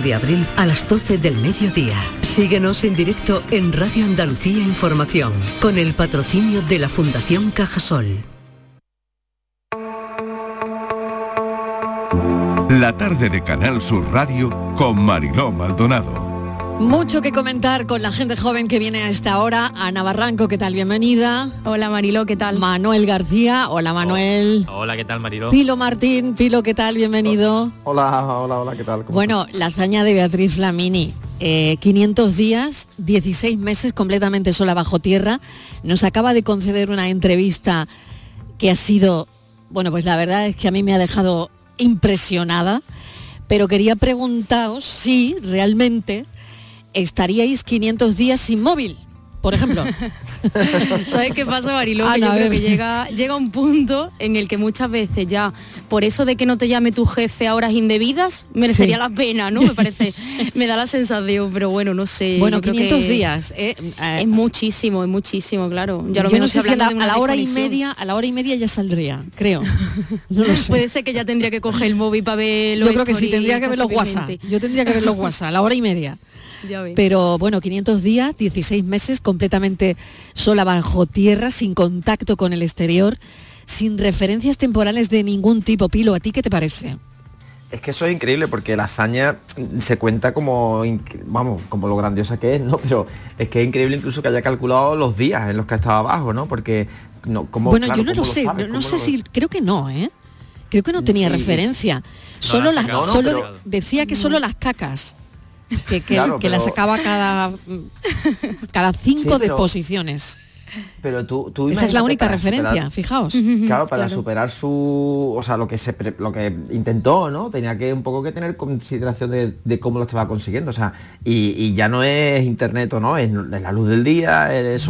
de abril a las 12 del mediodía. Síguenos en directo en Radio Andalucía Información, con el patrocinio de la Fundación Cajasol. La tarde de Canal Sur Radio con Mariló Maldonado. Mucho que comentar con la gente joven que viene a esta hora. Ana Barranco, ¿qué tal? Bienvenida. Hola Mariló, ¿qué tal? Manuel García, hola Manuel. Hola, ¿qué tal Mariló? Pilo Martín, Pilo, ¿qué tal? Bienvenido. Hola, hola, hola, ¿qué tal? Bueno, la hazaña de Beatriz Flamini. Eh, 500 días, 16 meses completamente sola bajo tierra. Nos acaba de conceder una entrevista que ha sido, bueno, pues la verdad es que a mí me ha dejado impresionada, pero quería preguntaros si realmente estaríais 500 días sin móvil, por ejemplo. ¿Sabes qué pasa? Ana, que yo creo que llega, llega un punto en el que muchas veces ya, por eso de que no te llame tu jefe a horas indebidas, merecería Sí. la pena, ¿no? Me parece, me da la sensación, pero bueno, no sé. Bueno, yo creo 500 que días. eh, eh, es muchísimo, es muchísimo, claro. Ya lo yo no menos sé si a la, a la hora y media, a la hora y media ya saldría, creo. No lo sé. Puede ser que ya tendría que coger el móvil para ver Yo los creo que sí, tendría que ver los WhatsApp. Yo tendría que ver los WhatsApp, a la hora y media. Pero bueno, 500 días, 16 meses, completamente sola bajo tierra, sin contacto con el exterior, sin referencias temporales de ningún tipo. Pilo, ¿a ti qué te parece? Es que eso es increíble porque la hazaña se cuenta como, vamos, como lo grandiosa que es, ¿no? Pero es que es increíble incluso que haya calculado los días en los que estaba abajo, ¿no? Porque, no, ¿cómo, bueno, claro, yo no lo sé, no, ¿Cómo sé lo- si, creo que no, ¿eh? Creo que no tenía Sí. referencia. No solo la ha las, sacado. No, no, solo pero- decía que solo las cacas. Que, la sacaba cada, cada cinco deposiciones. Pero tú, tú Esa es la única referencia, fijaos. Claro, para superar su, o sea, lo que se, lo que intentó, ¿no? Tenía que un poco que tener consideración de, cómo lo estaba consiguiendo, o sea, y, ya no es internet o no, es, la luz del día, es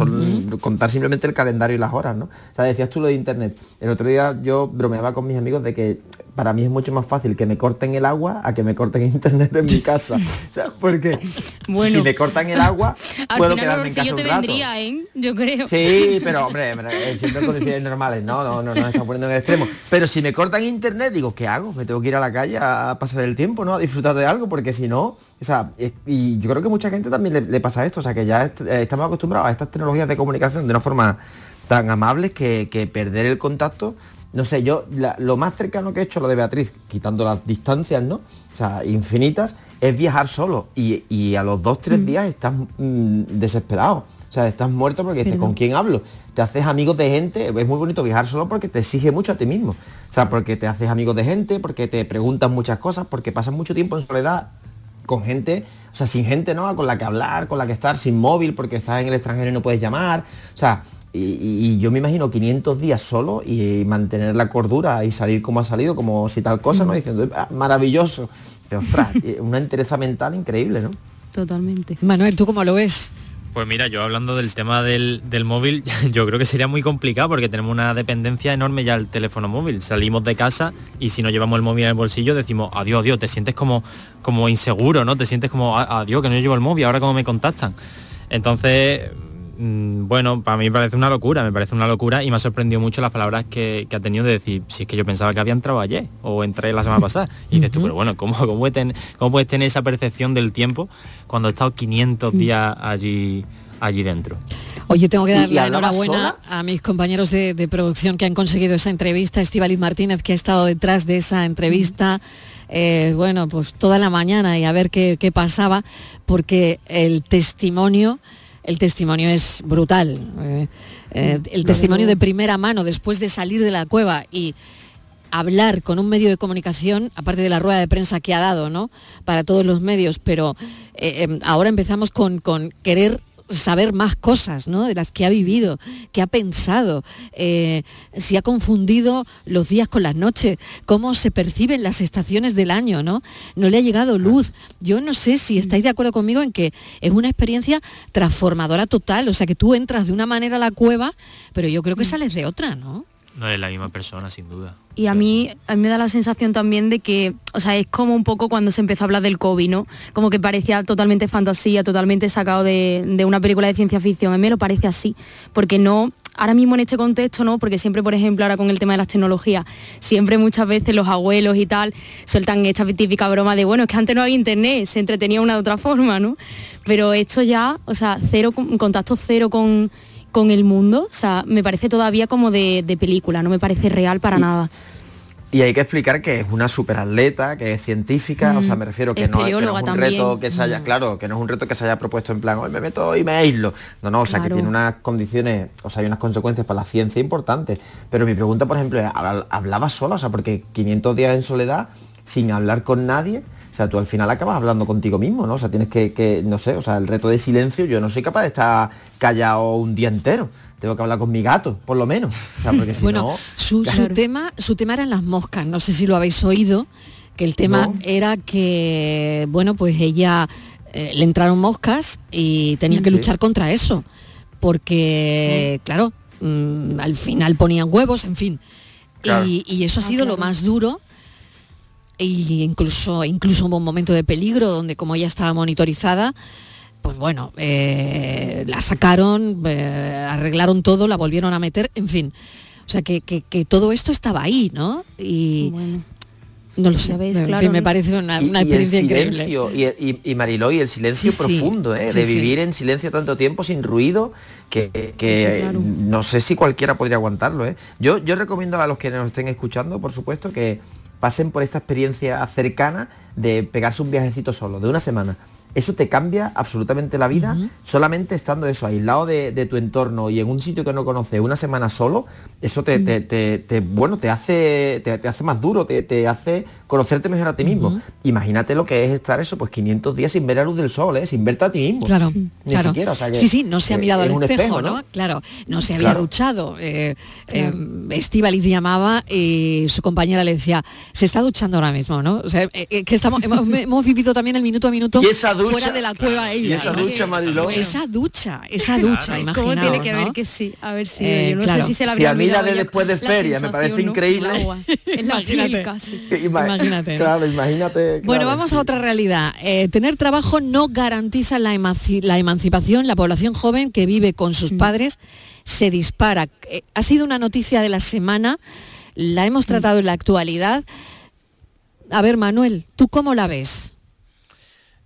contar simplemente el calendario y las horas, ¿no? O sea, decías tú lo de internet. El otro día yo bromeaba con mis amigos de que para mí es mucho más fácil que me corten el agua a que me corten internet en mi casa. o sea, porque si me cortan el agua, puedo quedarme en casa un te rato. vendría, ¿eh? Yo creo. Sí, pero hombre, siempre en condiciones normales, no, no, no nos estamos poniendo en el extremo. Pero si me cortan internet, digo, ¿qué hago? Me tengo que ir a la calle a pasar el tiempo, ¿no? A disfrutar de algo, porque si no, o sea, y yo creo que mucha gente también le, pasa esto, o sea, que ya eh, estamos acostumbrados a estas tecnologías de comunicación de una forma tan amable que, que perder el contacto no sé, yo lo más cercano que he hecho, lo de Beatriz, quitando las distancias, ¿no? O sea, infinitas, es viajar solo. Y, a los dos, tres mm. días estás mm, desesperado. O sea, estás muerto porque dices, ¿con quién hablo? Te haces amigos de gente, es muy bonito viajar solo porque te exige mucho a ti mismo. O sea, porque te haces amigos de gente, porque te preguntan muchas cosas, porque pasas mucho tiempo en soledad con gente, o sea, sin gente, ¿no? Con la que hablar, con la que estar, sin móvil, porque estás en el extranjero y no puedes llamar. O sea, y, yo me imagino 500 días solo y mantener la cordura y salir como ha salido, como si tal cosa, ¿no? Diciendo, ah, maravilloso. ostras, una entereza mental increíble, ¿no? Totalmente. Manuel, ¿tú cómo lo ves? Pues mira, yo hablando del tema del, móvil, yo creo que sería muy complicado porque tenemos una dependencia enorme ya al teléfono móvil. Salimos de casa y si no llevamos el móvil en el bolsillo decimos, adiós, adiós, te sientes como, como inseguro, ¿no? Te sientes como, adiós, que no llevo el móvil, ahora cómo me contactan. Entonces, bueno, para mí me parece una locura, me parece una locura y me ha sorprendido mucho las palabras que, ha tenido de decir, si es que yo pensaba que había entrado ayer o entré la semana pasada. Y dices tú, pero bueno, ¿cómo, cómo, puedes tener, esa percepción del tiempo cuando he estado 500 mm. días allí, allí dentro? Oye, tengo que dar la enhorabuena a mis compañeros de, producción que han conseguido esa entrevista, Estivaliz Martínez, que ha estado detrás de esa entrevista. Eh, bueno, pues toda la mañana y a ver qué, qué pasaba, porque el testimonio el testimonio es brutal. Eh, eh, el testimonio de primera mano después de salir de la cueva y hablar con un medio de comunicación, aparte de la rueda de prensa que ha dado, ¿no? Para todos los medios, pero eh, ahora empezamos con, con querer saber más cosas, ¿no? De las que ha vivido, que ha pensado, eh, si ha confundido los días con las noches, cómo se perciben las estaciones del año, ¿no? No le ha llegado luz. Yo no sé si estáis de acuerdo conmigo en que es una experiencia transformadora total, o sea que tú entras de una manera a la cueva, pero yo creo que mm. sales de otra, ¿no? No es la misma persona, sin duda. Y a mí, a mí me da la sensación también de que, o sea, es como un poco cuando se empezó a hablar del COVID, ¿no? Como que parecía totalmente fantasía, totalmente sacado de, una película de ciencia ficción. A mí me lo parece así, porque no, ahora mismo en este contexto, ¿no? Porque siempre, por ejemplo, ahora con el tema de las tecnologías, siempre muchas veces los abuelos y tal sueltan esta típica broma de, bueno, es que antes no había internet, se entretenía de una de otra forma, ¿no? Pero esto ya, o sea, cero, contacto cero con con el mundo, o sea, me parece todavía como de, película, no me parece real para nada. Y hay que explicar que es una superatleta, que es científica, o sea, me refiero que, no, es, un reto que se haya, mm. claro, que no es un reto que se haya propuesto en plan, hoy me meto y me aíslo. No, no, o sea, que tiene unas condiciones, o sea, hay unas consecuencias para la ciencia importantes. Pero mi pregunta, por ejemplo, ¿hablaba sola? O sea, porque 500 días en soledad, sin hablar con nadie, o sea, tú al final acabas hablando contigo mismo, ¿no? O sea, tienes que, no sé, o sea, el reto de silencio, yo no soy capaz de estar callado un día entero tengo que hablar con mi gato, por lo menos. O sea, porque si bueno, su, tema, su tema eran las moscas, no sé si lo habéis oído, que el tema era que, bueno, pues ella eh, le entraron moscas y tenía que luchar contra eso, porque, mm. claro, mm, al final ponían huevos, en fin. Y, eso ha ah, sido lo más duro y incluso, incluso hubo un momento de peligro donde como ella estaba monitorizada, pues bueno, eh, la sacaron, eh, arreglaron todo, la volvieron a meter, en fin. O sea que, todo esto estaba ahí, ¿no? Y no lo sé, claro, me parece una, experiencia increíble. Y, y, Mariló, y el silencio profundo, ¿eh? de vivir en silencio tanto tiempo sin ruido, que, no sé si cualquiera podría aguantarlo. ¿eh? Yo, yo recomiendo a los que nos estén escuchando, por supuesto, que pasen por esta experiencia cercana de pegarse un viajecito solo, de una semana. Eso te cambia absolutamente la vida solamente estando eso, aislado de, tu entorno y en un sitio que no conoces una semana solo, eso te, bueno, te hace, te, hace más duro, te, hace conocerte mejor a ti mismo. Imagínate lo que es estar eso, pues 500 días sin ver la luz del sol, ¿eh? sin verte a ti mismo. Claro, Ni claro. siquiera, o sea que, sí, sí, no se ha mirado al espejo, espejo, ¿no? Claro, no se había Claro. duchado. Eh, eh, Estíbaliz llamaba y su compañera le decía, se está duchando ahora mismo, ¿no? O sea, eh, eh, que estamos, hemos, hemos vivido también el minuto a minuto Y esa ducha, fuera de la cueva y ella. esa ¿no? ducha, Mariló. Esa ducha, esa ducha, imaginaos, ¿Cómo tiene que ¿no? ver que sí? A ver si Eh, yo no claro. sé si se la Si habría a mí la de después de feria me parece ¿no? increíble. El agua. Es la Imagínate. casi. Claro, imagínate. Bueno, claro, vamos sí. a otra realidad. Eh, tener trabajo no garantiza la, emanci- la emancipación. La población joven que vive con Mm. sus padres se dispara. Eh, ha sido una noticia de la semana, la Mm. hemos tratado en la actualidad. A ver, Manuel, ¿tú cómo la ves?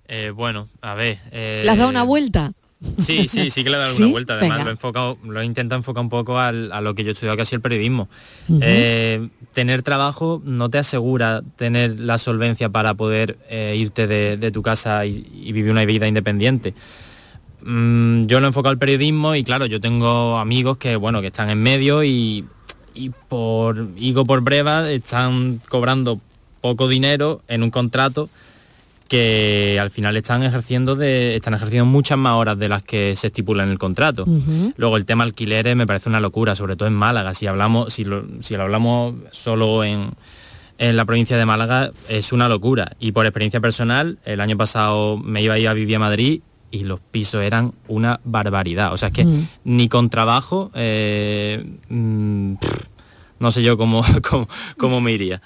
Eh, bueno, a ver. eh, ¿Le has dado una vuelta? Sí, sí, sí que le he dado ¿Sí? una vuelta. Además, Venga. lo he, enfocado, lo he intentado enfocar un poco al- a lo que yo he estudiado, que sido el periodismo. Eh, tener trabajo no te asegura tener la solvencia para poder eh, irte de, de tu casa y, y vivir una vida independiente. Mm, yo lo he enfocado al periodismo y claro, yo tengo amigos que, bueno, que están en medio y, y por higo por breva están cobrando poco dinero en un contrato que al final están ejerciendo de, están ejerciendo muchas más horas de las que se estipula en el contrato. Luego el tema alquileres me parece una locura, sobre todo en Málaga. Si hablamos, si lo, si lo hablamos solo en, en la provincia de Málaga, es una locura. Y por experiencia personal, el año pasado me iba a ir a vivir a Madrid y los pisos eran una barbaridad. O sea, es que Mm. ni con trabajo, eh, mm, pff, no sé yo cómo, cómo, cómo me iría.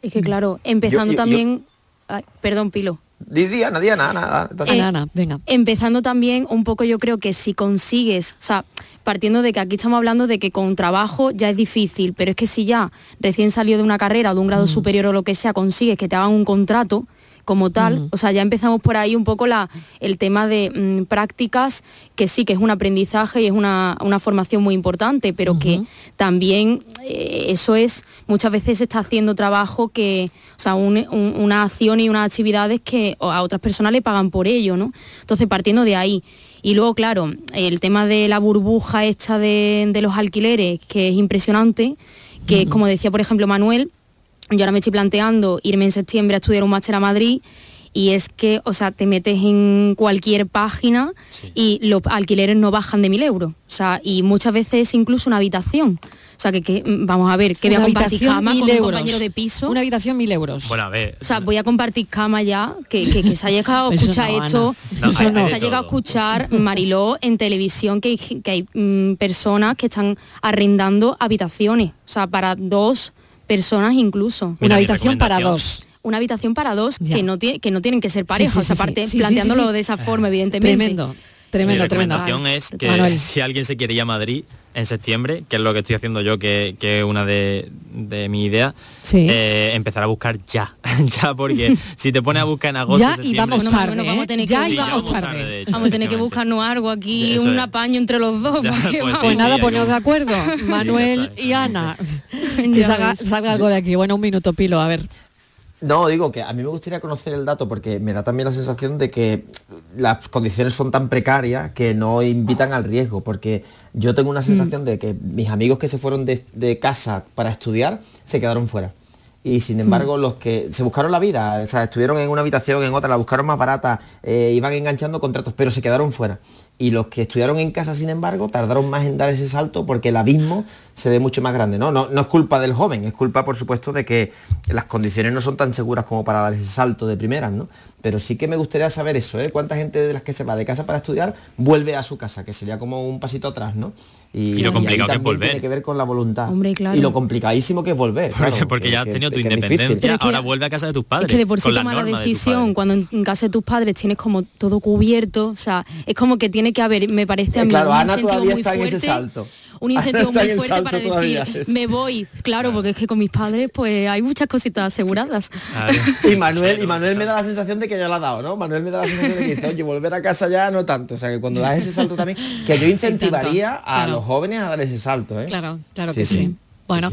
Es que claro, empezando Yo- yo- también... Ay, perdón, Pilo. Di, Diana, Diana, Ana, Eh, Ana, venga. Empezando también un poco yo creo que si consigues, o sea, partiendo de que aquí estamos hablando de que con trabajo ya es difícil, pero es que si ya recién salió de una carrera o de un grado superior o lo que sea, consigues que te hagan un contrato como tal, o sea, ya empezamos por ahí un poco la, el tema de mm, prácticas, que sí que es un aprendizaje y es una, una formación muy importante, pero que también eh, eso es, muchas veces se está haciendo trabajo que, o sea, un- un- una acción y unas actividades que a otras personas le pagan por ello, ¿no? Entonces, partiendo de ahí. Y luego, claro, el tema de la burbuja esta de, de los alquileres, que es impresionante, que como decía, por ejemplo, Manuel, yo ahora me estoy planteando irme en septiembre a estudiar un máster a Madrid y es que, o sea, te metes en cualquier página y los alquileres no bajan de mil euros. O sea, y muchas veces es incluso una habitación. O sea, que, que, vamos a ver, que voy Una a compartir habitación, cama mil con un euros. compañero de piso. Una habitación, mil euros. Bueno, a ver, O sea, voy a compartir cama ya, que, que- que se ha llegado a escuchar no, esto. No, se, hay- hay se ha llegado a escuchar Mariló en televisión que hay, que hay mm, personas que están arrendando habitaciones, o sea, para dos personas incluso. Una habitación para dos. Una habitación para dos Ya. que no, que no tienen que ser parejas, sí, sí, aparte sí. Sí, sí, planteándolo sí, sí. de esa forma, evidentemente. Tremendo, tremendo, Mi tremendo. recomendación es que Manuel. si alguien se quiere ir a Madrid en septiembre, que es lo que estoy haciendo yo, que, que es una de, de mi idea, Sí. eh, empezar a buscar ya, ya, porque si te pones a buscar en agosto, Ya y vamos tarde, bueno, vamos a ¿eh? tener Ya que- y Sí, ya vamos tarde. tarde, de hecho. Vamos a tener que buscarnos algo aquí, Eso un es. apaño entre los dos. Ya, porque pues vamos. sí, Pues nada, poneos un- de acuerdo, Manuel y Ana. Que Ya salga, salga algo de aquí. Bueno, un minuto, Pilo, a ver. No, digo que a mí me gustaría conocer el dato porque me da también la sensación de que las condiciones son tan precarias que no invitan al riesgo, porque yo tengo una sensación de que mis amigos que se fueron de, de casa para estudiar se quedaron fuera. Y sin embargo, los que se buscaron la vida, o sea, estuvieron en una habitación, en otra, la buscaron más barata, eh, iban enganchando contratos, pero se quedaron fuera. Y los que estudiaron en casa, sin embargo, tardaron más en dar ese salto porque el abismo se ve mucho más grande. ¿no? No, no es culpa del joven, es culpa, por supuesto, de que las condiciones no son tan seguras como para dar ese salto de primeras, ¿no? Pero sí que me gustaría saber eso, ¿eh? Cuánta gente de las que se va de casa para estudiar vuelve a su casa, que sería como un pasito atrás, ¿no? Y lo ahí complicado que es volver. Tiene que ver con la voluntad. Hombre, claro. Y lo complicadísimo que es volver. Porque, claro, porque que- ya has que- tenido tu que independencia, Pero es que- ahora vuelve a casa de tus padres. Es que de por sí tomar la de decisión cuando en casa de tus padres tienes como todo cubierto, o sea, es como que tiene que haber, me parece a Eh, mí claro, un Ana incentivo todavía muy está en ese fuerte, salto. un incentivo muy fuerte para todavía. decir, me voy, claro, porque es que con mis padres pues hay muchas cositas aseguradas. Y Manuel, y Manuel me da la sensación de que ya la ha dado, ¿no? Manuel me da la sensación de que dice, oye, volver a casa ya no tanto. O sea, que cuando das ese salto también, que yo incentivaría a claro. los jóvenes a dar ese salto, ¿eh? Claro, claro Sí, que sí. sí. Bueno.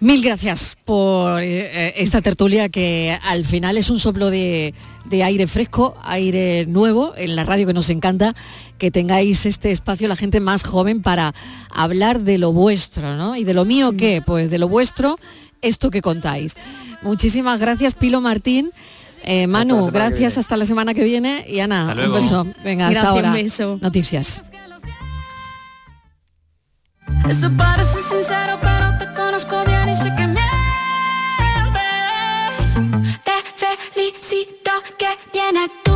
Mil gracias por eh, esta tertulia que al final es un soplo de, de aire fresco, aire nuevo en la radio que nos encanta que tengáis este espacio la gente más joven para hablar de lo vuestro, ¿no? Y de lo mío qué, pues de lo vuestro esto que contáis. Muchísimas gracias, Pilo Martín. Eh, Manu, gracias hasta la semana que viene. Y Ana, un beso. Venga, hasta ahora. Noticias. Eso parece sincero, pero when I